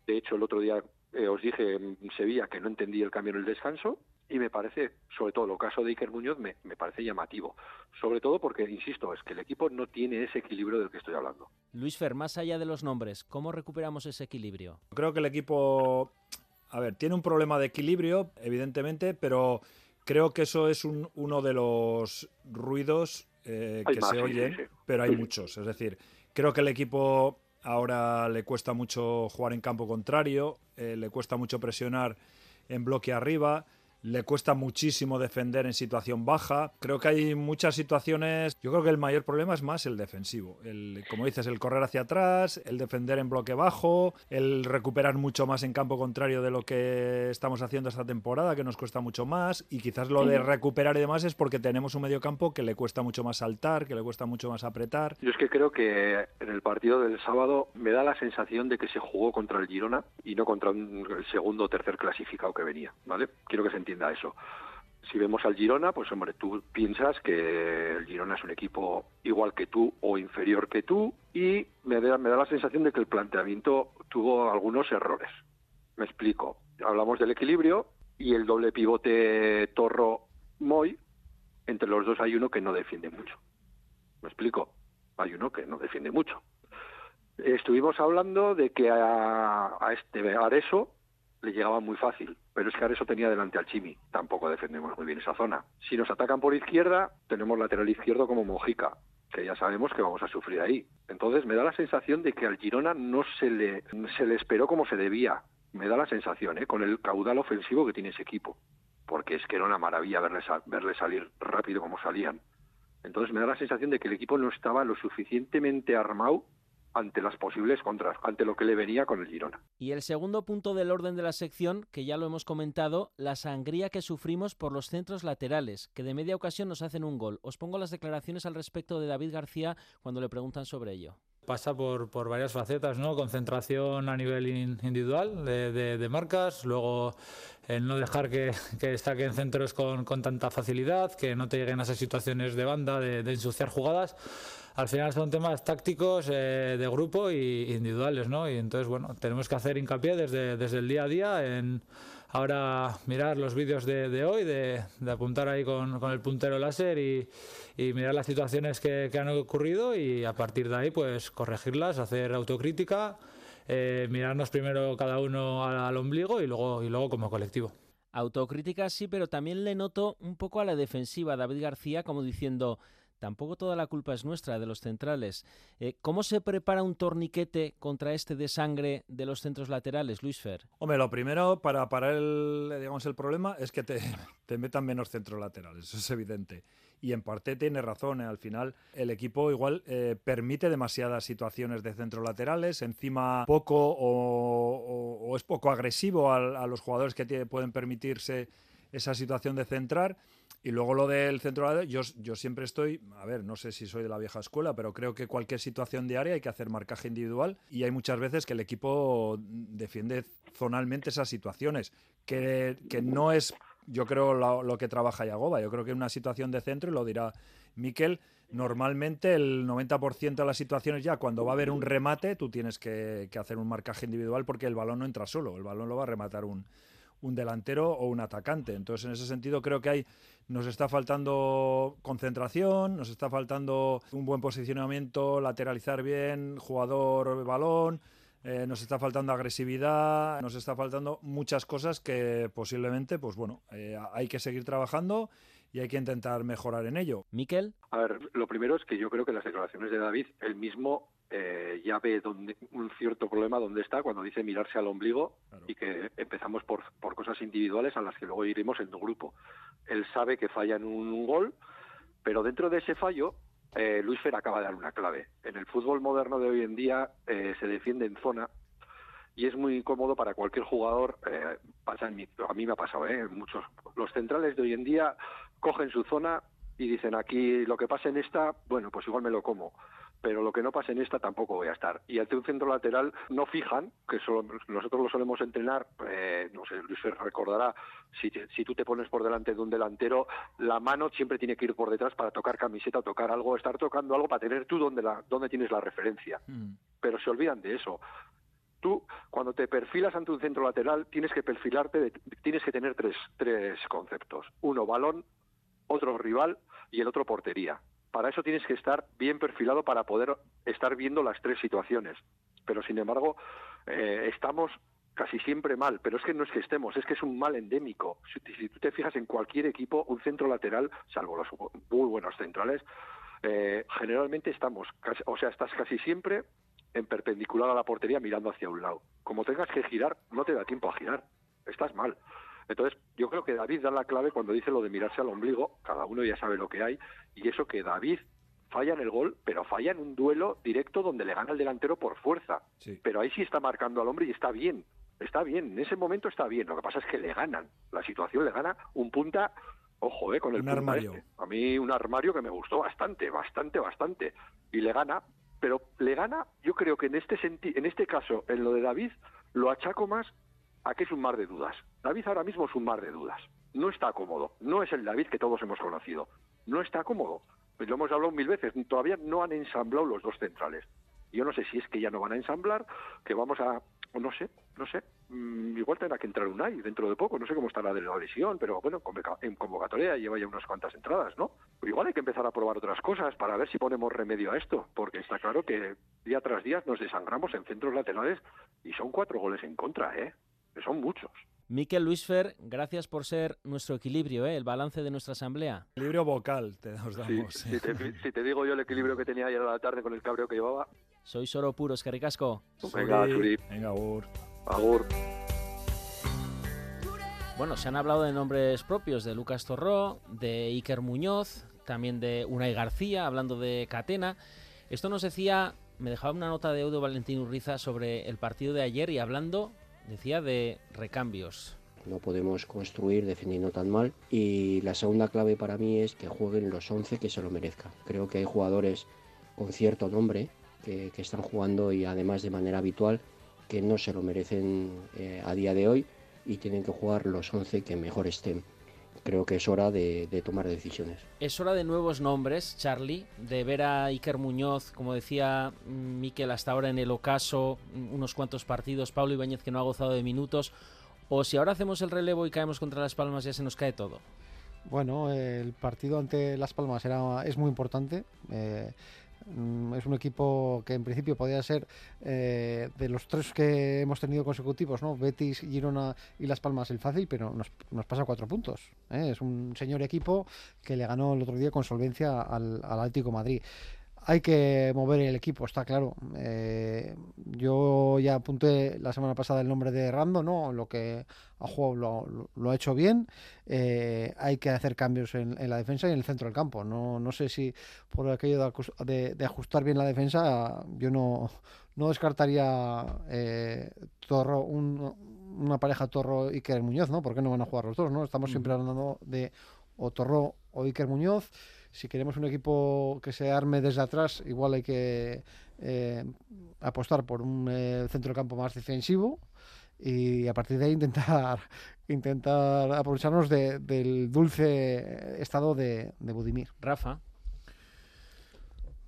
De hecho, el otro día eh, os dije en Sevilla que no entendí el cambio en el descanso y me parece, sobre todo el caso de Iker Muñoz, me, me parece llamativo. Sobre todo porque, insisto, es que el equipo no tiene ese equilibrio del que estoy hablando. Luis Fer, más allá de los nombres, ¿cómo recuperamos ese equilibrio? Creo que el equipo, a ver, tiene un problema de equilibrio, evidentemente, pero creo que eso es un- uno de los ruidos eh, que más, se oyen, sí, sí. pero hay muchos. Es decir, creo que el equipo ahora le cuesta mucho jugar en campo contrario, eh, le cuesta mucho presionar en bloque arriba. Le cuesta muchísimo defender en situación baja. Creo que hay muchas situaciones. Yo creo que el mayor problema es más el defensivo. El, como dices, el correr hacia atrás, el defender en bloque bajo, el recuperar mucho más en campo contrario de lo que estamos haciendo esta temporada, que nos cuesta mucho más. Y quizás lo de recuperar y demás es porque tenemos un medio campo que le cuesta mucho más saltar, que le cuesta mucho más apretar. Yo es que creo que en el partido del sábado me da la sensación de que se jugó contra el Girona y no contra un- el segundo o tercer clasificado que venía, ¿vale? Quiero que se entienda eso. Si vemos al Girona, pues hombre, tú piensas que el Girona es un equipo igual que tú o inferior que tú y me da, la sensación de que el planteamiento tuvo algunos errores. Me explico. Hablamos del equilibrio y el doble pivote Torro-Moy, entre los dos hay uno que no defiende mucho. ¿Me explico? Hay uno que no defiende mucho. Estuvimos hablando de que a, a este Areso le llegaba muy fácil, pero es que Areso tenía delante al Chimi. Tampoco defendemos muy bien esa zona. Si nos atacan por izquierda, tenemos lateral izquierdo como Mojica, que ya sabemos que vamos a sufrir ahí. Entonces me da la sensación de que al Girona no se le, se le esperó como se debía. me da la sensación, ¿eh? con el caudal ofensivo que tiene ese equipo, porque es que era una maravilla verle, verle salir rápido como salían. Entonces me da la sensación de que el equipo no estaba lo suficientemente armado ante las posibles contras, ante lo que le venía con el Girona. Y el segundo punto del orden de la sección, que ya lo hemos comentado, la sangría que sufrimos por los centros laterales, que de media ocasión nos hacen un gol. Os pongo las declaraciones al respecto de David García cuando le preguntan sobre ello. Pasa por, por varias facetas, ¿no? Concentración a nivel in- individual de, de- de marcas, luego el no dejar que, que saquen centros con, con tanta facilidad, que no te lleguen a esas situaciones de banda, de, de ensuciar jugadas. Al final son temas tácticos eh, de grupo y individuales, ¿no? Y entonces, bueno, tenemos que hacer hincapié desde, desde el día a día en ahora mirar los vídeos de, de hoy, de, de apuntar ahí con, con el puntero láser y, y mirar las situaciones que, que han ocurrido y a partir de ahí pues corregirlas, hacer autocrítica, eh, mirarnos primero cada uno al, al ombligo y luego, y luego como colectivo. Autocrítica sí, pero también le noto un poco a la defensiva David García como diciendo, tampoco toda la culpa es nuestra de los centrales. Eh, ¿Cómo se prepara un torniquete contra este de sangre de los centros laterales, Luis Fer? Hombre, lo primero para parar el, digamos, el problema es que te, metan menos centros laterales, eso es evidente. Y en parte tiene razón, ¿eh? al final el equipo igual eh, permite demasiadas situaciones de centros laterales, encima poco o, es poco agresivo a, los jugadores que pueden permitirse esa situación de centrar. Y luego lo del centro yo, yo siempre estoy, a ver, no sé si soy de la vieja escuela, pero creo que cualquier situación de área hay que hacer marcaje individual y hay muchas veces que el equipo defiende zonalmente esas situaciones, que, que no es, yo creo, lo, lo que trabaja Yagoba. Yo creo que en una situación de centro, y lo dirá Miquel, normalmente el 90% de las situaciones ya cuando va a haber un remate, tú tienes que, que hacer un marcaje individual porque el balón no entra solo, el balón lo va a rematar un, un delantero o un atacante. Entonces, en ese sentido, creo que hay, nos está faltando concentración, nos está faltando un buen posicionamiento, lateralizar bien, jugador balón, eh, nos está faltando agresividad, nos está faltando muchas cosas que posiblemente, pues bueno, eh, hay que seguir trabajando y hay que intentar mejorar en ello. Miquel. A ver, lo primero es que yo creo que las declaraciones de David, él mismo eh, ya ve donde, un cierto problema donde está cuando dice mirarse al ombligo y que empezamos por, por cosas individuales a las que luego iremos en tu grupo. Él sabe que falla en un gol, pero dentro de ese fallo, eh, Luis Fer acaba de dar una clave. En el fútbol moderno de hoy en día eh, se defiende en zona y es muy cómodo para cualquier jugador. eh, pasa en mi- a mí me ha pasado, ¿eh? Muchos. Los centrales de hoy en día cogen su zona y dicen aquí lo que pasa en esta, bueno, pues igual me lo como. Pero lo que no pase en esta tampoco voy a estar. Y ante un centro lateral no fijan, que solo- nosotros lo solemos entrenar, eh, no sé, Luis recordará, si, si tú te pones por delante de un delantero, la mano siempre tiene que ir por detrás para tocar camiseta o tocar algo, estar tocando algo para tener tú donde, la, donde tienes la referencia. Pero se olvidan de eso tú cuando te perfilas ante un centro lateral tienes que perfilarte, de- tienes que tener tres, tres conceptos. Uno, balón, otro rival y el otro portería. Para eso tienes que estar bien perfilado para poder estar viendo las tres situaciones. Pero sin embargo, eh, estamos casi siempre mal, pero es que no es que estemos, es que es un mal endémico. Si, si tú te fijas en cualquier equipo, un centro lateral, salvo los muy buenos centrales, eh, generalmente estamos, o sea, estás casi siempre en perpendicular a la portería mirando hacia un lado. Como tengas que girar, no te da tiempo a girar. Estás mal. Entonces, yo creo que David da la clave cuando dice lo de mirarse al ombligo. Cada uno ya sabe lo que hay. Y eso que David falla en el gol, pero falla en un duelo directo donde le gana el delantero por fuerza. Pero ahí sí está marcando al hombre y está bien. Está bien. En ese momento está bien. Lo que pasa es que le ganan. La situación le gana un punta. Ojo, eh, con el Un punta armario. este. A mí un armario que me gustó bastante, bastante, bastante. Y le gana, pero le gana, yo creo que en este senti en este caso, en lo de David, lo achaco más a que es un mar de dudas. David ahora mismo es un mar de dudas. No está cómodo. No es el David que todos hemos conocido. No está cómodo. Pues lo hemos hablado mil veces. Todavía no han ensamblado los dos centrales. Yo no sé si es que ya no van a ensamblar, que vamos a, no sé, no sé. Mm, igual tendrá que entrar Unai dentro de poco. No sé cómo estará de la lesión, pero bueno, en convocatoria lleva ya unas cuantas entradas, ¿no? Pero igual hay que empezar a probar otras cosas para ver si ponemos remedio a esto, porque está claro que día tras día nos desangramos en centros laterales y son cuatro goles en contra, ¿eh? Que son muchos. Miquel Luis Fer, gracias por ser nuestro equilibrio, ¿eh? el balance de nuestra asamblea. Equilibrio vocal te nos Sí, damos. si, te, si te digo yo el equilibrio que tenía ayer a la tarde con el cabreo que llevaba, Sois oro puro, es que ricasco. Venga, Suri. Venga, Agur. Agur. Bueno, se han hablado de nombres propios de Lucas Torró, de Iker Muñoz, también de Unai García, hablando de Catena. Esto nos decía, me dejaba una nota de Eudo Valentín Urriza sobre el partido de ayer y hablando, decía, de recambios. No podemos construir defendiendo tan mal. Y la segunda clave para mí es que jueguen los 11 que se lo merezcan. Creo que hay jugadores con cierto nombre que, están jugando y además de manera habitual que no se lo merecen eh, a día de hoy y tienen que jugar los 11 que mejor estén. Creo que es hora de, de tomar decisiones. Es hora de nuevos nombres, Charlie, de ver a Iker Muñoz, como decía mm, Miquel hasta ahora en el ocaso, mm, unos cuantos partidos, Pablo Ibáñez que no ha gozado de minutos, o si ahora hacemos el relevo y caemos contra Las Palmas ya se nos cae todo. Bueno, el partido ante Las Palmas era, es muy importante. eh, es un equipo que en principio podría ser eh, de los tres que hemos tenido consecutivos, ¿no? Betis, Girona y Las Palmas el fácil, pero nos, nos pasa cuatro puntos. ¿eh? Es un señor equipo que le ganó el otro día con solvencia al, al Atlético Madrid. Hay que mover el equipo, está claro. Eh, yo ya apunté la semana pasada el nombre de Rando, ¿no? Lo que ha jugado lo, ha hecho bien. Eh, hay que hacer cambios en, en la defensa y en el centro del campo. No, no sé si por aquello de, de- de ajustar bien la defensa, yo no, no descartaría eh, Torro, un- una pareja Torro Iker Muñoz, ¿no? ¿Por qué no van a jugar los dos, no? Estamos siempre hablando de o Torro o Iker Muñoz. Si queremos un equipo que se arme desde atrás, igual hay que eh, apostar por un eh, centro del campo más defensivo y a partir de ahí intentar intentar aprovecharnos de- del dulce estado de, de Budimir. Rafa,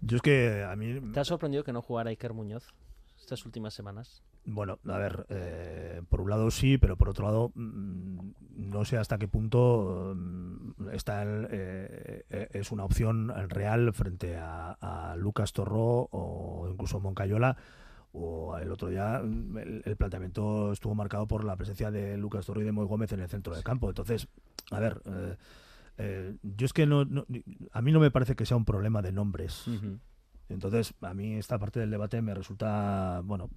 Yo es que a mí ¿te ha sorprendido que no jugara Iker Muñoz estas últimas semanas? Bueno, a ver, eh, por un lado sí, pero por otro lado mm, no sé hasta qué punto mm, está el, eh, eh, es una opción real frente a, a Lucas Torró o incluso Moncayola. O el otro día mm, el, el planteamiento estuvo marcado por la presencia de Lucas Torró y de Moy Gómez en el centro del campo. Entonces, a ver, eh, eh, yo es que no, no- a mí no me parece que sea un problema de nombres. Entonces, a mí esta parte del debate me resulta, bueno,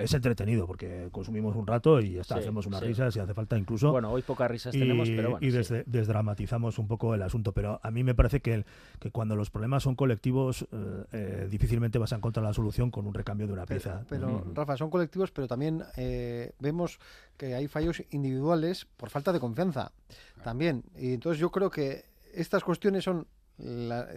es entretenido porque consumimos un rato y ya está, Sí, hacemos unas sí. risas si hace falta incluso. Bueno, hoy pocas risas y, tenemos, pero bueno, Y sí. desdramatizamos un poco el asunto, pero a mí me parece que, el- que cuando los problemas son colectivos, eh, eh, difícilmente vas a encontrar la solución con un recambio de una pieza. Pero, Ujú. Rafa, son colectivos, pero también eh, vemos que hay fallos individuales por falta de confianza también. Y entonces yo creo que estas cuestiones son la-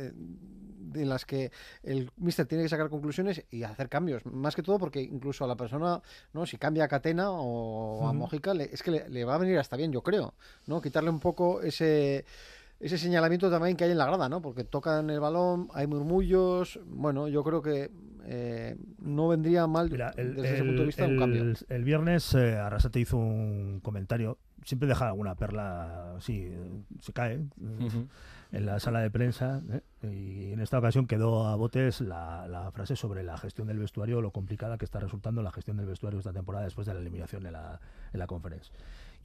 de las que el míster tiene que sacar conclusiones y hacer cambios. Más que todo porque incluso a la persona, ¿no? si cambia a Catena o a. Mojica, le- es que le, le va a venir hasta bien, yo creo. ¿no? Quitarle un poco ese ese señalamiento también que hay en la grada, ¿no? Porque tocan el balón, hay murmullos. Bueno, yo creo que eh, no vendría mal desde ese punto de vista un cambio. el- el viernes eh, Arrasate hizo un comentario, siempre deja alguna perla, sí, se cae. En la sala de prensa, ¿eh? y en esta ocasión quedó a botes la, frase sobre la gestión del vestuario, lo complicada que está resultando la gestión del vestuario esta temporada después de la eliminación en la, en la conferencia.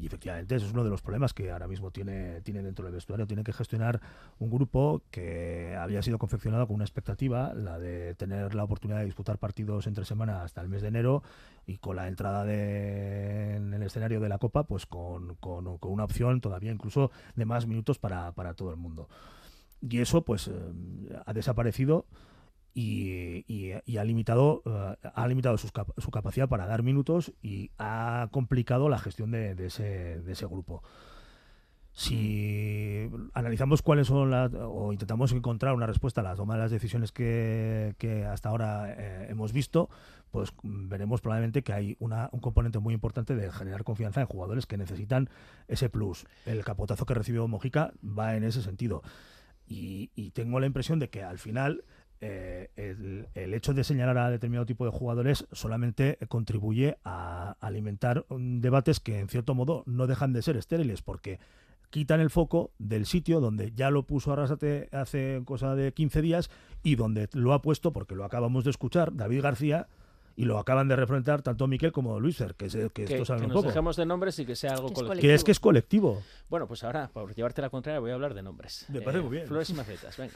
Y efectivamente, ese es uno de los problemas que ahora mismo tiene, tiene dentro del vestuario. Tiene que gestionar un grupo que había sido confeccionado con una expectativa, la de tener la oportunidad de disputar partidos entre semana hasta el mes de enero y con la entrada en el escenario de la Copa, pues con, con- con una opción todavía incluso de más minutos para, para todo el mundo. Y eso pues eh, ha desaparecido y, y- y ha limitado, eh, ha limitado cap- su capacidad para dar minutos y ha complicado la gestión de, ese, grupo. Si analizamos cuáles son las, o intentamos encontrar una respuesta a las toma de las decisiones que, hasta ahora eh, hemos visto, pues veremos probablemente que hay una, un componente muy importante de generar confianza en jugadores que necesitan ese plus. El capotazo que recibió Mojica va en ese sentido. Y tengo la impresión de que al final eh, el, el hecho de señalar a determinado tipo de jugadores solamente contribuye a alimentar debates que en cierto modo no dejan de ser estériles porque quitan el foco del sitio donde ya lo puso Arrasate hace cosa de 15 días y donde lo ha puesto, porque lo acabamos de escuchar, David García, y lo acaban de refrentar tanto Miquel como Luiser, que, se- que Que, esto saben que un nos poco. dejemos de nombres y que sea algo Que es colectivo. Que es que es colectivo. Bueno, pues ahora, por llevarte la contraria, voy a hablar de nombres. Me parece muy bien. Flores y macetas, venga.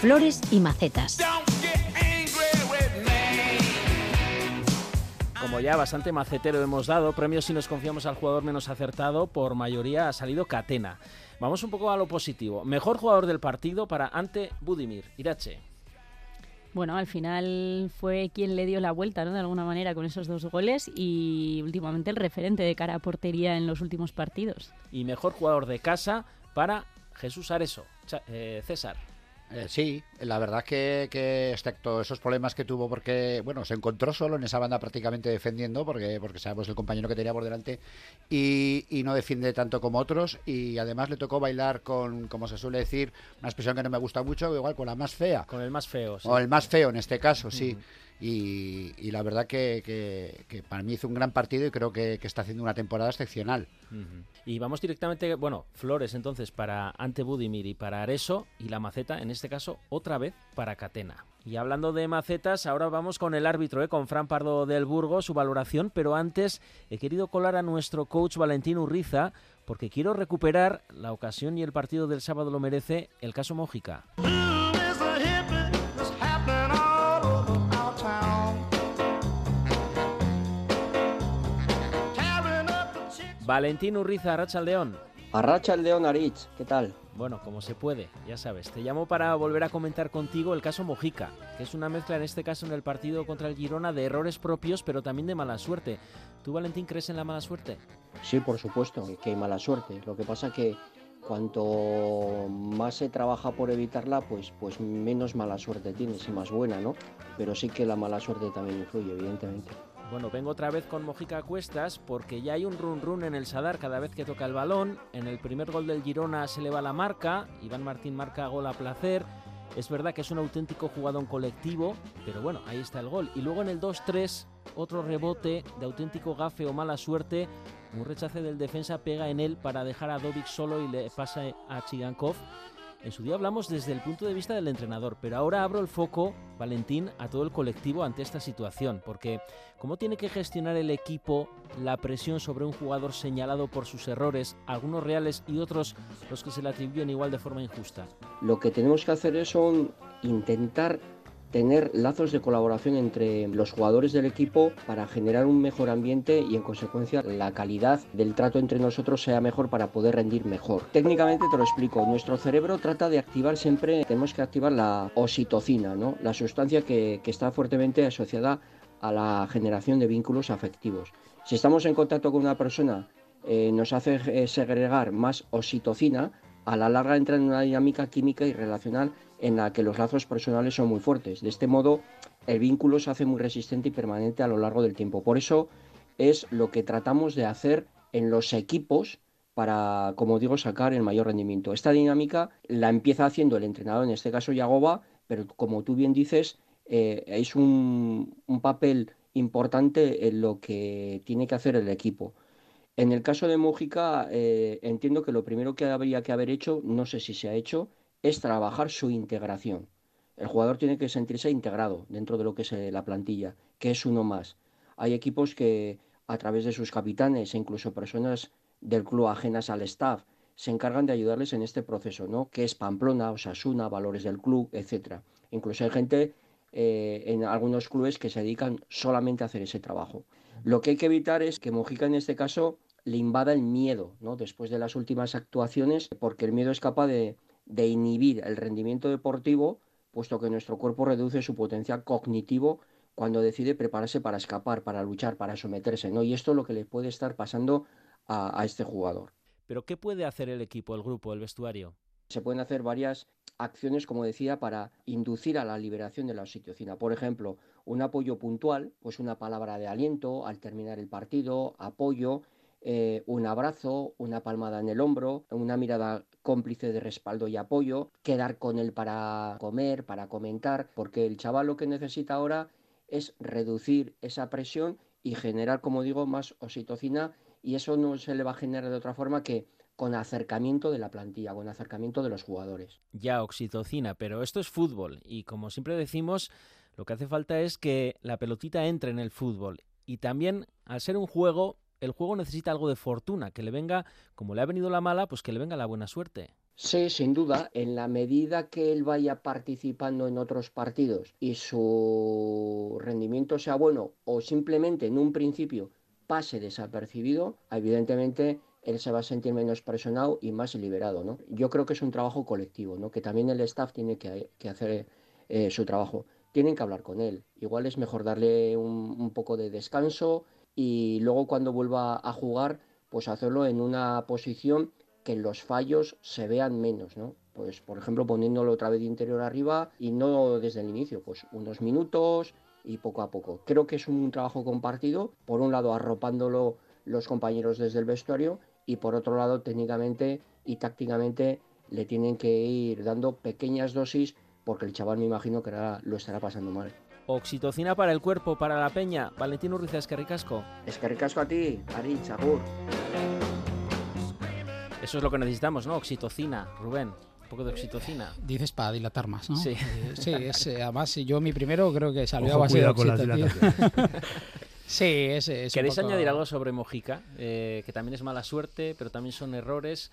Flores y macetas. Como como ya bastante macetero hemos dado, premios si nos confiamos al jugador menos acertado, por mayoría ha salido Catena. Vamos un poco a lo positivo. Mejor jugador del partido para Ante Budimir. Irache. Bueno, al final fue quien le dio la vuelta, ¿no? De alguna manera con esos dos goles y últimamente el referente de cara a portería en los últimos partidos. Y mejor jugador de casa para Jesús Areso. Eh, César. Eh, sí, la verdad es que, que excepto esos problemas que tuvo porque, bueno, se encontró solo en esa banda prácticamente defendiendo porque, porque sabemos el compañero que tenía por delante y, y no defiende tanto como otros y además le tocó bailar con, como se suele decir, una expresión que no me gusta mucho, igual con la más fea. Con el más feo, sí. O el más feo en este caso, sí. Y, la verdad que, para mí hizo un gran partido y creo que, que está haciendo una temporada excepcional. Y vamos directamente, bueno, Flores entonces para Ante Budimir y para Areso y la maceta, en este caso, otra vez para Catena. Y hablando de macetas, ahora vamos con el árbitro, ¿eh? con Fran Pardo del Burgo, su valoración, pero antes he querido colar a nuestro coach Valentín Urriza porque quiero recuperar la ocasión y el partido del sábado lo merece el caso Mójica. Valentín Urriza, Arrachaldeón. Arracha el León Aritz, ¿qué tal? Bueno, como se puede, ya sabes. Te llamo para volver a comentar contigo el caso Mojica, que es una mezcla en este caso en el partido contra el Girona de errores propios, pero también de mala suerte. ¿Tú, Valentín, crees en la mala suerte? Sí, por supuesto, que hay mala suerte. Lo que pasa que cuanto más se trabaja por evitarla, pues, pues menos mala suerte tienes y más buena, ¿no? Pero sí que la mala suerte también influye, evidentemente. Bueno, vengo otra vez con Mojica cuestas porque ya hay un run run en el Sadar cada vez que toca el balón. En el primer gol del Girona se le va la marca. Iván Martín marca gol a placer. Es verdad que es un auténtico jugador colectivo, pero bueno, ahí está el gol. Y luego en el 2-3, otro rebote de auténtico gafe o mala suerte. Un rechace del defensa pega en él para dejar a Dovic solo y le pasa a Chigankov. En su día hablamos desde el punto de vista del entrenador, pero ahora abro el foco, Valentín, a todo el colectivo ante esta situación, porque ¿cómo tiene que gestionar el equipo la presión sobre un jugador señalado por sus errores, algunos reales y otros los que se le atribuyen igual de forma injusta? Lo que tenemos que hacer es intentar tener lazos de colaboración entre los jugadores del equipo para generar un mejor ambiente y en consecuencia la calidad del trato entre nosotros sea mejor para poder rendir mejor. Técnicamente te lo explico, nuestro cerebro trata de activar siempre, tenemos que activar la oxitocina, ¿no? la sustancia que, está fuertemente asociada a la generación de vínculos afectivos. Si estamos en contacto con una persona eh, nos hace eh, segregar más oxitocina, a la larga entra en una dinámica química y relacional en la que los lazos personales son muy fuertes. De este modo, el vínculo se hace muy resistente y permanente a lo largo del tiempo. Por eso es lo que tratamos de hacer en los equipos para, como digo, sacar el mayor rendimiento. Esta dinámica la empieza haciendo el entrenador, en este caso Yagoba, pero como tú bien dices, eh, es un, papel importante en lo que tiene que hacer el equipo. En el caso de Mújica, eh, entiendo que lo primero que habría que haber hecho, no sé si se ha hecho, es trabajar su integración. El jugador tiene que sentirse integrado dentro de lo que es eh, la plantilla, que es uno más. Hay equipos que a través de sus capitanes e incluso personas del club ajenas al staff se encargan de ayudarles en este proceso, ¿no? Que es Pamplona, Osasuna, valores del club, etcétera. Incluso hay gente eh, en algunos clubes que se dedican solamente a hacer ese trabajo. Lo que hay que evitar es que Mojica en este caso le invada el miedo, ¿no? Después de las últimas actuaciones, porque el miedo es capaz de, de inhibir el rendimiento deportivo, puesto que nuestro cuerpo reduce su potencial cognitivo cuando decide prepararse para escapar, para luchar, para someterse, ¿no? Y esto es lo que le puede estar pasando a, a este jugador. Pero ¿qué puede hacer el equipo, el grupo, el vestuario? Se pueden hacer varias acciones, como decía, para inducir a la liberación de la oxitocina. Por ejemplo, un apoyo puntual, pues una palabra de aliento al terminar el partido, apoyo, eh, un abrazo, una palmada en el hombro, una mirada cómplice de respaldo y apoyo, quedar con él para comer, para comentar, porque el chaval lo que necesita ahora es reducir esa presión y generar, como digo, más oxitocina y eso no se le va a generar de otra forma que con acercamiento de la plantilla, con acercamiento de los jugadores. Ya, oxitocina, pero esto es fútbol y como siempre decimos, lo que hace falta es que la pelotita entre en el fútbol y también al ser un juego, el juego necesita algo de fortuna, que le venga, como le ha venido la mala, pues que le venga la buena suerte. Sí, sin duda, en la medida que él vaya participando en otros partidos y su rendimiento sea bueno o simplemente en un principio pase desapercibido, evidentemente él se va a sentir menos presionado y más liberado, ¿no? Yo creo que es un trabajo colectivo, ¿no? Que también el staff tiene que, hacer eh, su trabajo. Tienen que hablar con él. Igual es mejor darle un poco de descanso y luego cuando vuelva a jugar, pues hacerlo en una posición que los fallos se vean menos, ¿no? Pues, por ejemplo, poniéndolo otra vez de interior arriba y no desde el inicio, pues unos minutos y poco a poco. Creo que es un trabajo compartido, por un lado arropándolo los compañeros desde el vestuario y por otro lado técnicamente y tácticamente le tienen que ir dando pequeñas dosis porque el chaval me imagino que ahora lo estará pasando mal. Oxitocina para el cuerpo, para la peña. Valentín Urriza, es que ricasco. Es que ricasco a ti, Ari, Chagur. Eso es lo que necesitamos, ¿no? Oxitocina, Rubén. Un poco de oxitocina. Dices para dilatar más, ¿no? Sí. Eh, sí, es, eh, además yo mi primero creo que salió Ojo, a base de oxitocina. sí, es, es un ¿Queréis poco- añadir algo sobre Mojica? Eh, que también es mala suerte, pero también son errores.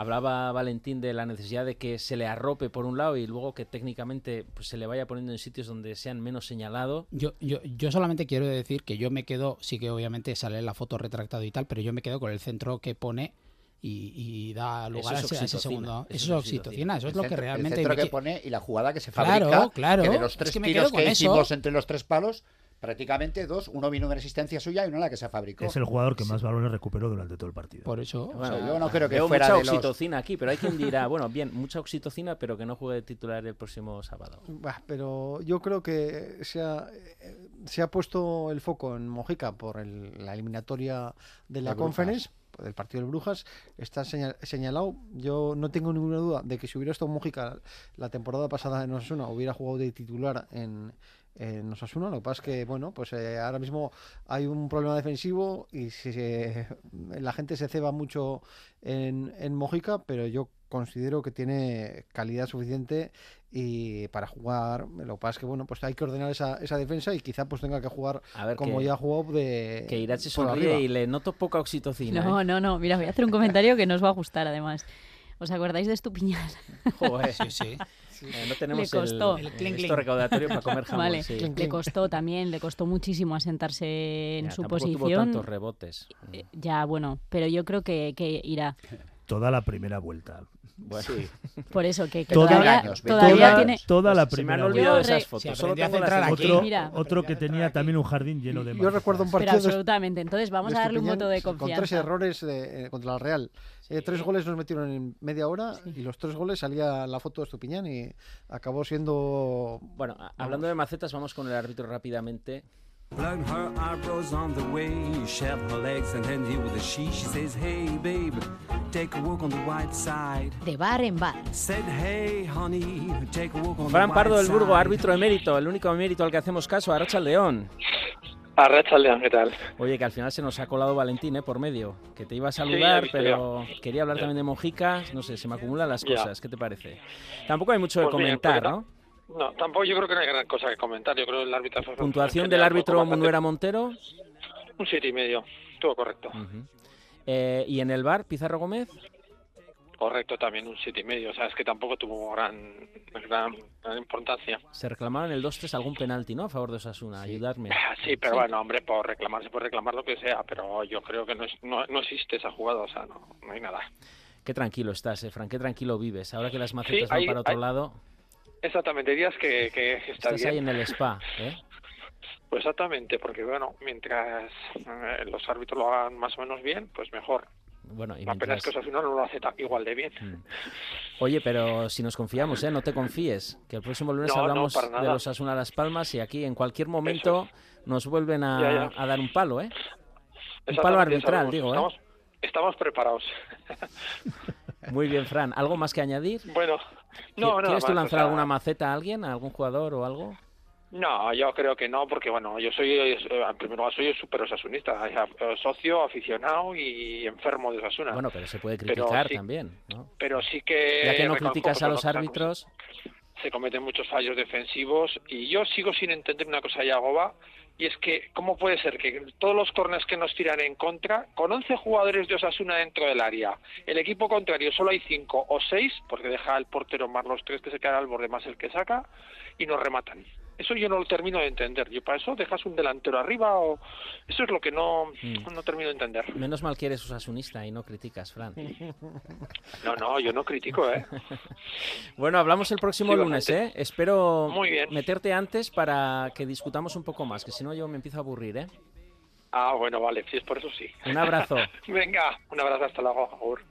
Hablaba Valentín de la necesidad de que se le arrope por un lado y luego que técnicamente pues, se le vaya poniendo en sitios donde sean menos señalado. Yo, yo, yo solamente quiero decir que yo me quedo, sí que obviamente sale la foto retractado y tal, pero yo me quedo con el centro que pone y, y da lugar Eso es ese, a ese segundo. eso Eso es es oxitocina, eso es El lo que realmente... El centro me que pone y la jugada que se Claro, fabrica. claro. Que de los Es tres que me tiros con que eso. hicimos entre los tres palos, prácticamente dos, uno vino en asistencia suya y uno la que se fabricó. Es el jugador que más balones recuperó durante todo el partido. Por eso. Bueno, yo no creo que veo fuera mucha de los- oxitocina aquí, pero hay quien dirá, bueno, bien, mucha oxitocina, pero que no juegue de titular el próximo sábado. Bah, pero yo creo que se ha, eh, se ha puesto el foco en Mojica por el- la eliminatoria de la Brujas. Conference, del partido del Brujas. Está señal- señalado. Yo no tengo ninguna duda de que si hubiera estado Mojica la temporada pasada en Osasuna, hubiera jugado de titular en, en Osasuna. Lo que pasa es que, bueno, pues eh, ahora mismo hay un problema defensivo y si se- la gente se ceba mucho en, en Mojica, pero yo considero que tiene calidad suficiente y para jugar lo que pasa es que bueno pues hay que ordenar esa, esa defensa y quizá pues tenga que jugar A ver, como que- ya ha jugado de Que Irache sonríe arriba. y le noto poca oxitocina. No, ¿eh? no, no. Mira, voy a hacer un comentario que nos va a gustar además. ¿Os acordáis de Estupiñán? Joder. Sí, sí. Eh, no tenemos Le costó. el, El clink, esto clink. recaudatorio para comer jamón. Vale, sí. le costó también, le costó muchísimo asentarse en Ya, su tampoco tuvo posición. tantos rebotes. Eh, Ya, bueno, pero yo creo que, que irá. Toda la primera vuelta. Bueno, Por eso, que, que Toda- todavía, años, todavía toda, tiene... toda la se me primera han olvidado Yo esas re- fotos. Solo aprendí a tengo las aquí. Otro, Mira. otro que tenía también un jardín lleno de yo recuerdo un Pero partido de, absolutamente. Entonces vamos a darle un voto de con tres confianza. errores de- eh, contra la Real Eh, tres goles nos metieron en media hora y los tres goles salía la foto de Estupiñán y acabó siendo Bueno, hablando de macetas, vamos con el árbitro rápidamente. Her eyebrows on the way, shelf her legs and then deal with the she. She says, Hey, babe, take a walk on the white side. De bar en bar. Said, Hey, honey, take a walk on Fran the Pardo del Burgo, side." árbitro emérito, el único emérito al que hacemos caso, Aracha León. Arracha León, ¿qué tal? Oye, que al final se nos ha colado Valentín, ¿eh? Por medio. Que te iba a saludar, pero quería hablar Ya. también de Mojica. No sé, se me acumulan las Ya. cosas. ¿Qué te parece? Tampoco hay mucho de Pues bien, comentar, porque ¿no? No, tampoco yo creo que no hay gran cosa que comentar. Yo creo que el árbitro Puntuación del árbitro Munuera Montero. Un siete y medio, todo correcto. Eh, y en el bar, Pizarro Gómez. Correcto también, un siete y medio. O sea, es que tampoco tuvo gran, gran, gran importancia. Se reclamaron en el 2-3 algún penalti, ¿no? A favor de Osasuna. Ayudarme. Ah, Sí, pero bueno, hombre, por reclamar se puede reclamar lo que sea, pero yo creo que no, es, no, no existe esa jugada, o sea, no, no hay nada. Qué tranquilo estás, eh, Fran. Qué tranquilo vives. Ahora que las macetas Sí, van para otro hay- lado, Exactamente, días que, que está estás bien. ahí en el spa, ¿eh? Pues exactamente, porque bueno, mientras eh, los árbitros lo hagan más o menos bien, pues mejor. Bueno, y La pena es que Osasuna no lo hace igual de bien. Oye, pero si nos confiamos, ¿eh? No te confíes. Que el próximo lunes No, hablamos de los Asuna Las Palmas y aquí en cualquier momento nos vuelven a, Ya, ya. a dar un palo, ¿eh? Un palo arbitral, digo, ¿eh? Estamos, estamos preparados. Muy bien, Fran. ¿Algo más que añadir? Bueno, no, ¿Quieres tú o lanzar sea, alguna maceta a alguien, a algún jugador o algo? No, yo creo que no, porque bueno, yo soy, en primer lugar, soy súper osasunista, eh, socio, aficionado y enfermo de Osasuna. Bueno, pero se puede criticar sí- también, ¿no? Pero sí que... Ya que no criticas a los árbitros, se cometen muchos fallos defensivos y yo sigo sin entender una cosa, Yagoba, y es que, ¿cómo puede ser que todos los corners que nos tiran en contra, con 11 jugadores de Osasuna dentro del área, el equipo contrario solo hay 5 o 6, porque deja al portero más los tres que se quedan al borde más el que saca, y nos rematan? Eso yo no lo termino de entender. Yo para eso dejas un delantero arriba o eso es lo que no, Mm. no termino de entender. Menos mal que eres usasunista y no criticas, Fran. No, no, yo no critico, ¿eh? Bueno, hablamos el próximo Sí, lunes, ¿eh? Espero Muy bien. meterte antes para que discutamos un poco más, que si no yo me empiezo a aburrir, ¿eh? Ah, bueno, vale, si es por eso sí. Un abrazo. Venga, un abrazo hasta luego. Agur.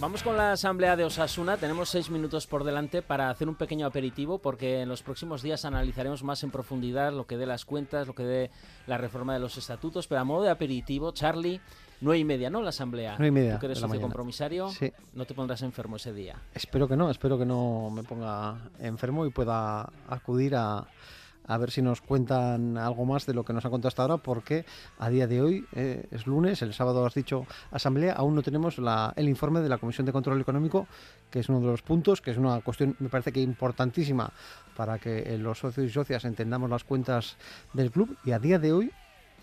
Vamos con la asamblea de Osasuna. Tenemos seis minutos por delante para hacer un pequeño aperitivo porque en los próximos días analizaremos más en profundidad lo que dé las cuentas, lo que dé la reforma de los estatutos. Pero a modo de aperitivo, Charlie, nueve y media, ¿no? La asamblea. Nueve y media Tú que eres socio mañana. compromisario, Sí. no te pondrás enfermo ese día. Espero que no, espero que no me ponga enfermo y pueda acudir a, a ver si nos cuentan algo más de lo que nos han contado hasta ahora, porque a día de hoy eh, es lunes, el sábado has dicho asamblea, aún no tenemos el informe de la Comisión de Control Económico, que es uno de los puntos, que es una cuestión, me parece que importantísima para que eh, los socios y socias entendamos las cuentas del club, y a día de hoy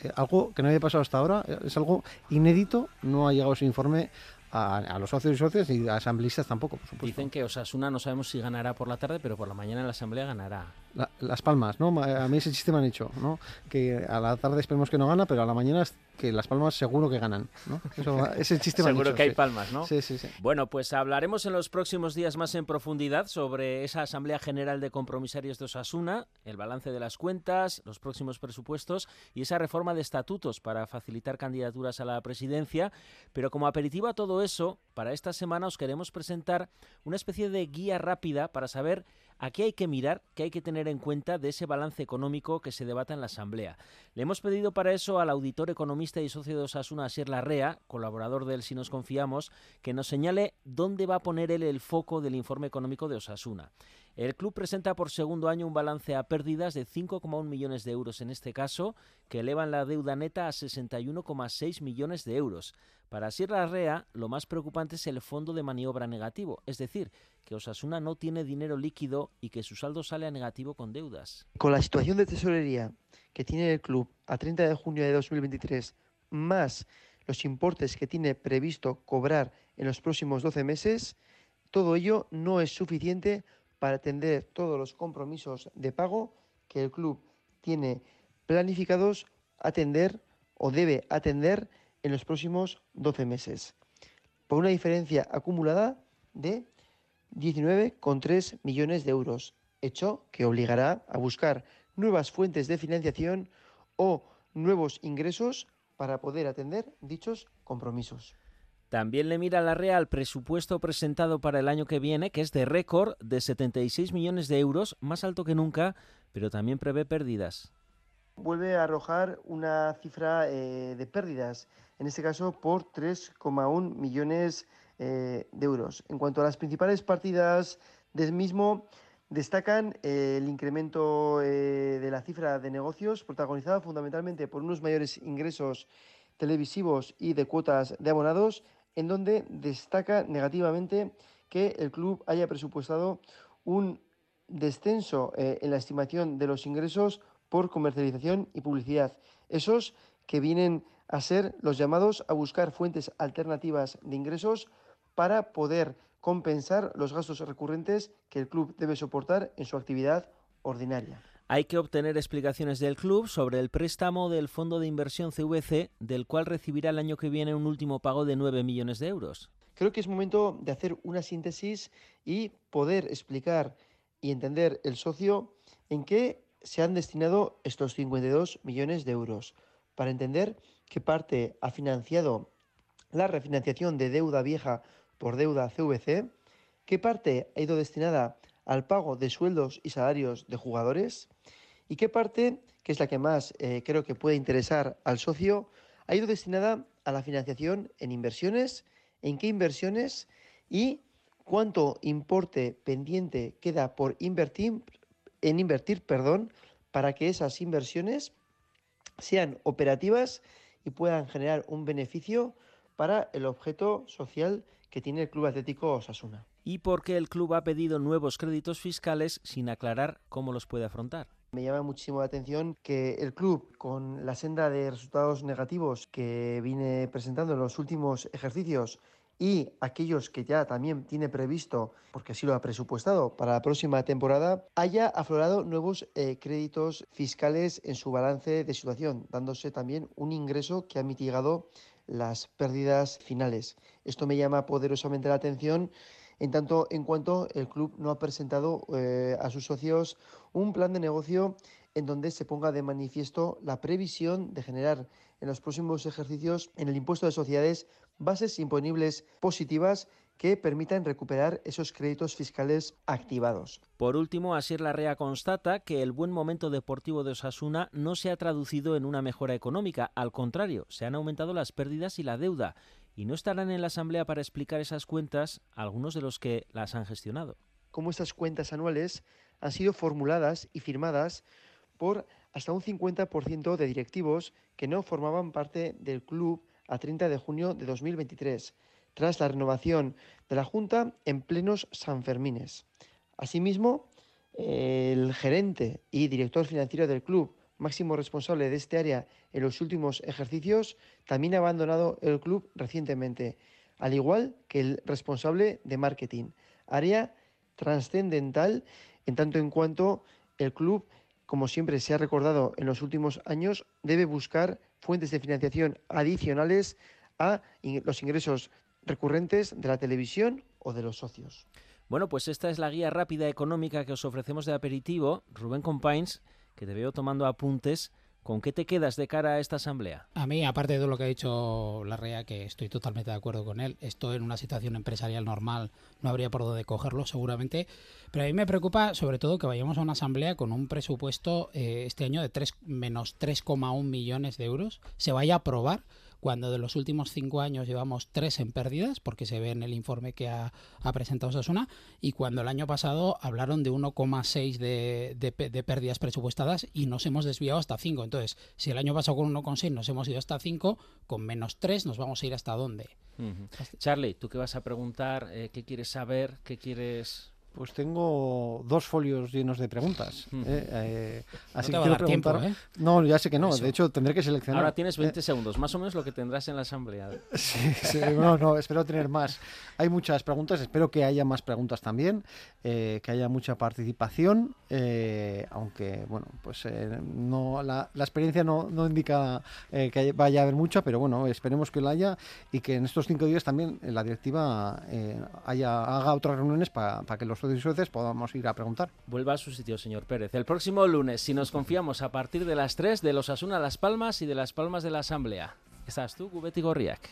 eh, algo que no había pasado hasta ahora, es algo inédito, no ha llegado ese informe a, a los socios y socias y a asambleístas tampoco, por supuesto. Dicen que Osasuna no sabemos si ganará por la tarde, pero por la mañana en la asamblea ganará. La- las palmas, ¿no? A mí ese chiste me han hecho, ¿no? Que a la tarde esperemos que no gana, pero a la mañana es que las palmas seguro que ganan, ¿no? Eso ese chiste me han Seguro hecho, que hay palmas, ¿no? Sí, sí, sí. Bueno, pues hablaremos en los próximos días más en profundidad sobre esa Asamblea General de Compromisarios de Osasuna, el balance de las cuentas, los próximos presupuestos y esa reforma de estatutos para facilitar candidaturas a la presidencia. Pero como aperitivo a todo eso, para esta semana os queremos presentar una especie de guía rápida para saber a qué hay que mirar, qué hay que tener en cuenta de ese balance económico que se debata en la Asamblea. Le hemos pedido para eso al auditor economista y socio de Osasuna, Asier Larrea, colaborador del Si nos confiamos, que nos señale dónde va a poner él el foco del informe económico de Osasuna. El club presenta por segundo año un balance a pérdidas de 5,1 millones de euros en este caso, que elevan la deuda neta a 61,6 millones de euros. Para Sierra Rea, lo más preocupante es el fondo de maniobra negativo, es decir, que Osasuna no tiene dinero líquido y que su saldo sale a negativo con deudas. Con la situación de tesorería que tiene el club a 30 de junio de 2023, más los importes que tiene previsto cobrar en los próximos 12 meses, todo ello no es suficiente para atender todos los compromisos de pago que el club tiene planificados atender o debe atender en los próximos 12 meses, por una diferencia acumulada de 19,3 millones de euros, hecho que obligará a buscar nuevas fuentes de financiación o nuevos ingresos para poder atender dichos compromisos. También le mira la REA al presupuesto presentado para el año que viene, que es de récord de 76 millones de euros, más alto que nunca, pero también prevé pérdidas. Vuelve a arrojar una cifra eh, de pérdidas, en este caso por 3,1 millones eh, de euros. En cuanto a las principales partidas del mismo, destacan eh, el incremento eh, de la cifra de negocios, protagonizada fundamentalmente por unos mayores ingresos televisivos y de cuotas de abonados, en donde destaca negativamente que el club haya presupuestado un descenso en la estimación de los ingresos por comercialización y publicidad. Esos que vienen a ser los llamados a buscar fuentes alternativas de ingresos para poder compensar los gastos recurrentes que el club debe soportar en su actividad ordinaria. Hay que obtener explicaciones del club sobre el préstamo del Fondo de Inversión CVC, del cual recibirá el año que viene un último pago de 9 millones de euros. Creo que es momento de hacer una síntesis y poder explicar y entender el socio en qué se han destinado estos 52 millones de euros, para entender qué parte ha financiado la refinanciación de deuda vieja por deuda CVC, qué parte ha ido destinada al pago de sueldos y salarios de jugadores y qué parte, que es la que más eh, creo que puede interesar al socio, ha ido destinada a la financiación en inversiones, en qué inversiones y cuánto importe pendiente queda por invertir en invertir, para que esas inversiones sean operativas y puedan generar un beneficio para el objeto social que tiene el Club Atlético Osasuna. Y porque el club ha pedido nuevos créditos fiscales sin aclarar cómo los puede afrontar. Me llama muchísimo la atención que el club, con la senda de resultados negativos que viene presentando en los últimos ejercicios y aquellos que ya también tiene previsto, porque así lo ha presupuestado para la próxima temporada, haya aflorado nuevos eh, créditos fiscales en su balance de situación, dándose también un ingreso que ha mitigado las pérdidas finales. Esto me llama poderosamente la atención en tanto en cuanto el club no ha presentado eh, a sus socios un plan de negocio en donde se ponga de manifiesto la previsión de generar en los próximos ejercicios en el impuesto de sociedades bases imponibles positivas que permitan recuperar esos créditos fiscales activados. Por último, Asier Larrea constata que el buen momento deportivo de Osasuna no se ha traducido en una mejora económica, al contrario, se han aumentado las pérdidas y la deuda, y no estarán en la Asamblea para explicar esas cuentas algunos de los que las han gestionado. Cómo estas cuentas anuales han sido formuladas y firmadas por hasta un 50% de directivos que no formaban parte del club a 30 de junio de 2023, tras la renovación de la Junta en plenos Sanfermines. Asimismo, el gerente y director financiero del club, máximo responsable de este área en los últimos ejercicios, también ha abandonado el club recientemente, al igual que el responsable de marketing, área trascendental en tanto en cuanto el club, como siempre se ha recordado en los últimos años, debe buscar fuentes de financiación adicionales a los ingresos recurrentes de la televisión o de los socios. Bueno, pues esta es la guía rápida económica que os ofrecemos de aperitivo. Rubén Compains, que te veo tomando apuntes, ¿con qué te quedas de cara a esta asamblea? A mí, aparte de lo que ha dicho Larrea, que estoy totalmente de acuerdo con él, esto en una situación empresarial normal no habría por dónde cogerlo seguramente, pero a mí me preocupa sobre todo que vayamos a una asamblea con un presupuesto eh, este año de 3, menos 3,1 millones de euros, se vaya a aprobar cuando de los últimos cinco años llevamos tres en pérdidas, porque se ve en el informe que ha, ha presentado Sasuna, y cuando el año pasado hablaron de 1,6 de, de, pérdidas presupuestadas y nos hemos desviado hasta 5. Entonces, si el año pasado con 1,6 nos hemos ido hasta 5, con menos 3 nos vamos a ir hasta dónde. Ujú. Charlie, ¿tú qué vas a preguntar? Eh, ¿Qué quieres saber? ¿Qué quieres...? Pues tengo dos folios llenos de preguntas. ¿eh? Eh, No así te que va a quiero dar tiempo. ¿eh? No, ya sé que no. Eso. De hecho, tendré que seleccionar. Ahora tienes 20 Eh, segundos, más o menos lo que tendrás en la asamblea. Sí, sí, no, no, espero tener más. Hay muchas preguntas, espero que haya más preguntas también, eh, que haya mucha participación, eh, aunque, bueno, pues eh, no, la, la experiencia no, no indica que vaya a haber mucha, pero bueno, esperemos que la haya y que en estos cinco días también la directiva haya, haga otras reuniones para que los socias podamos ir a preguntar. Vuelva a su sitio, señor Pérez. El próximo lunes, si nos confiamos, a partir de las 3 de los Asuna Las Palmas y de Las Palmas de la Asamblea. Estás tú, Cubeti Gorriak.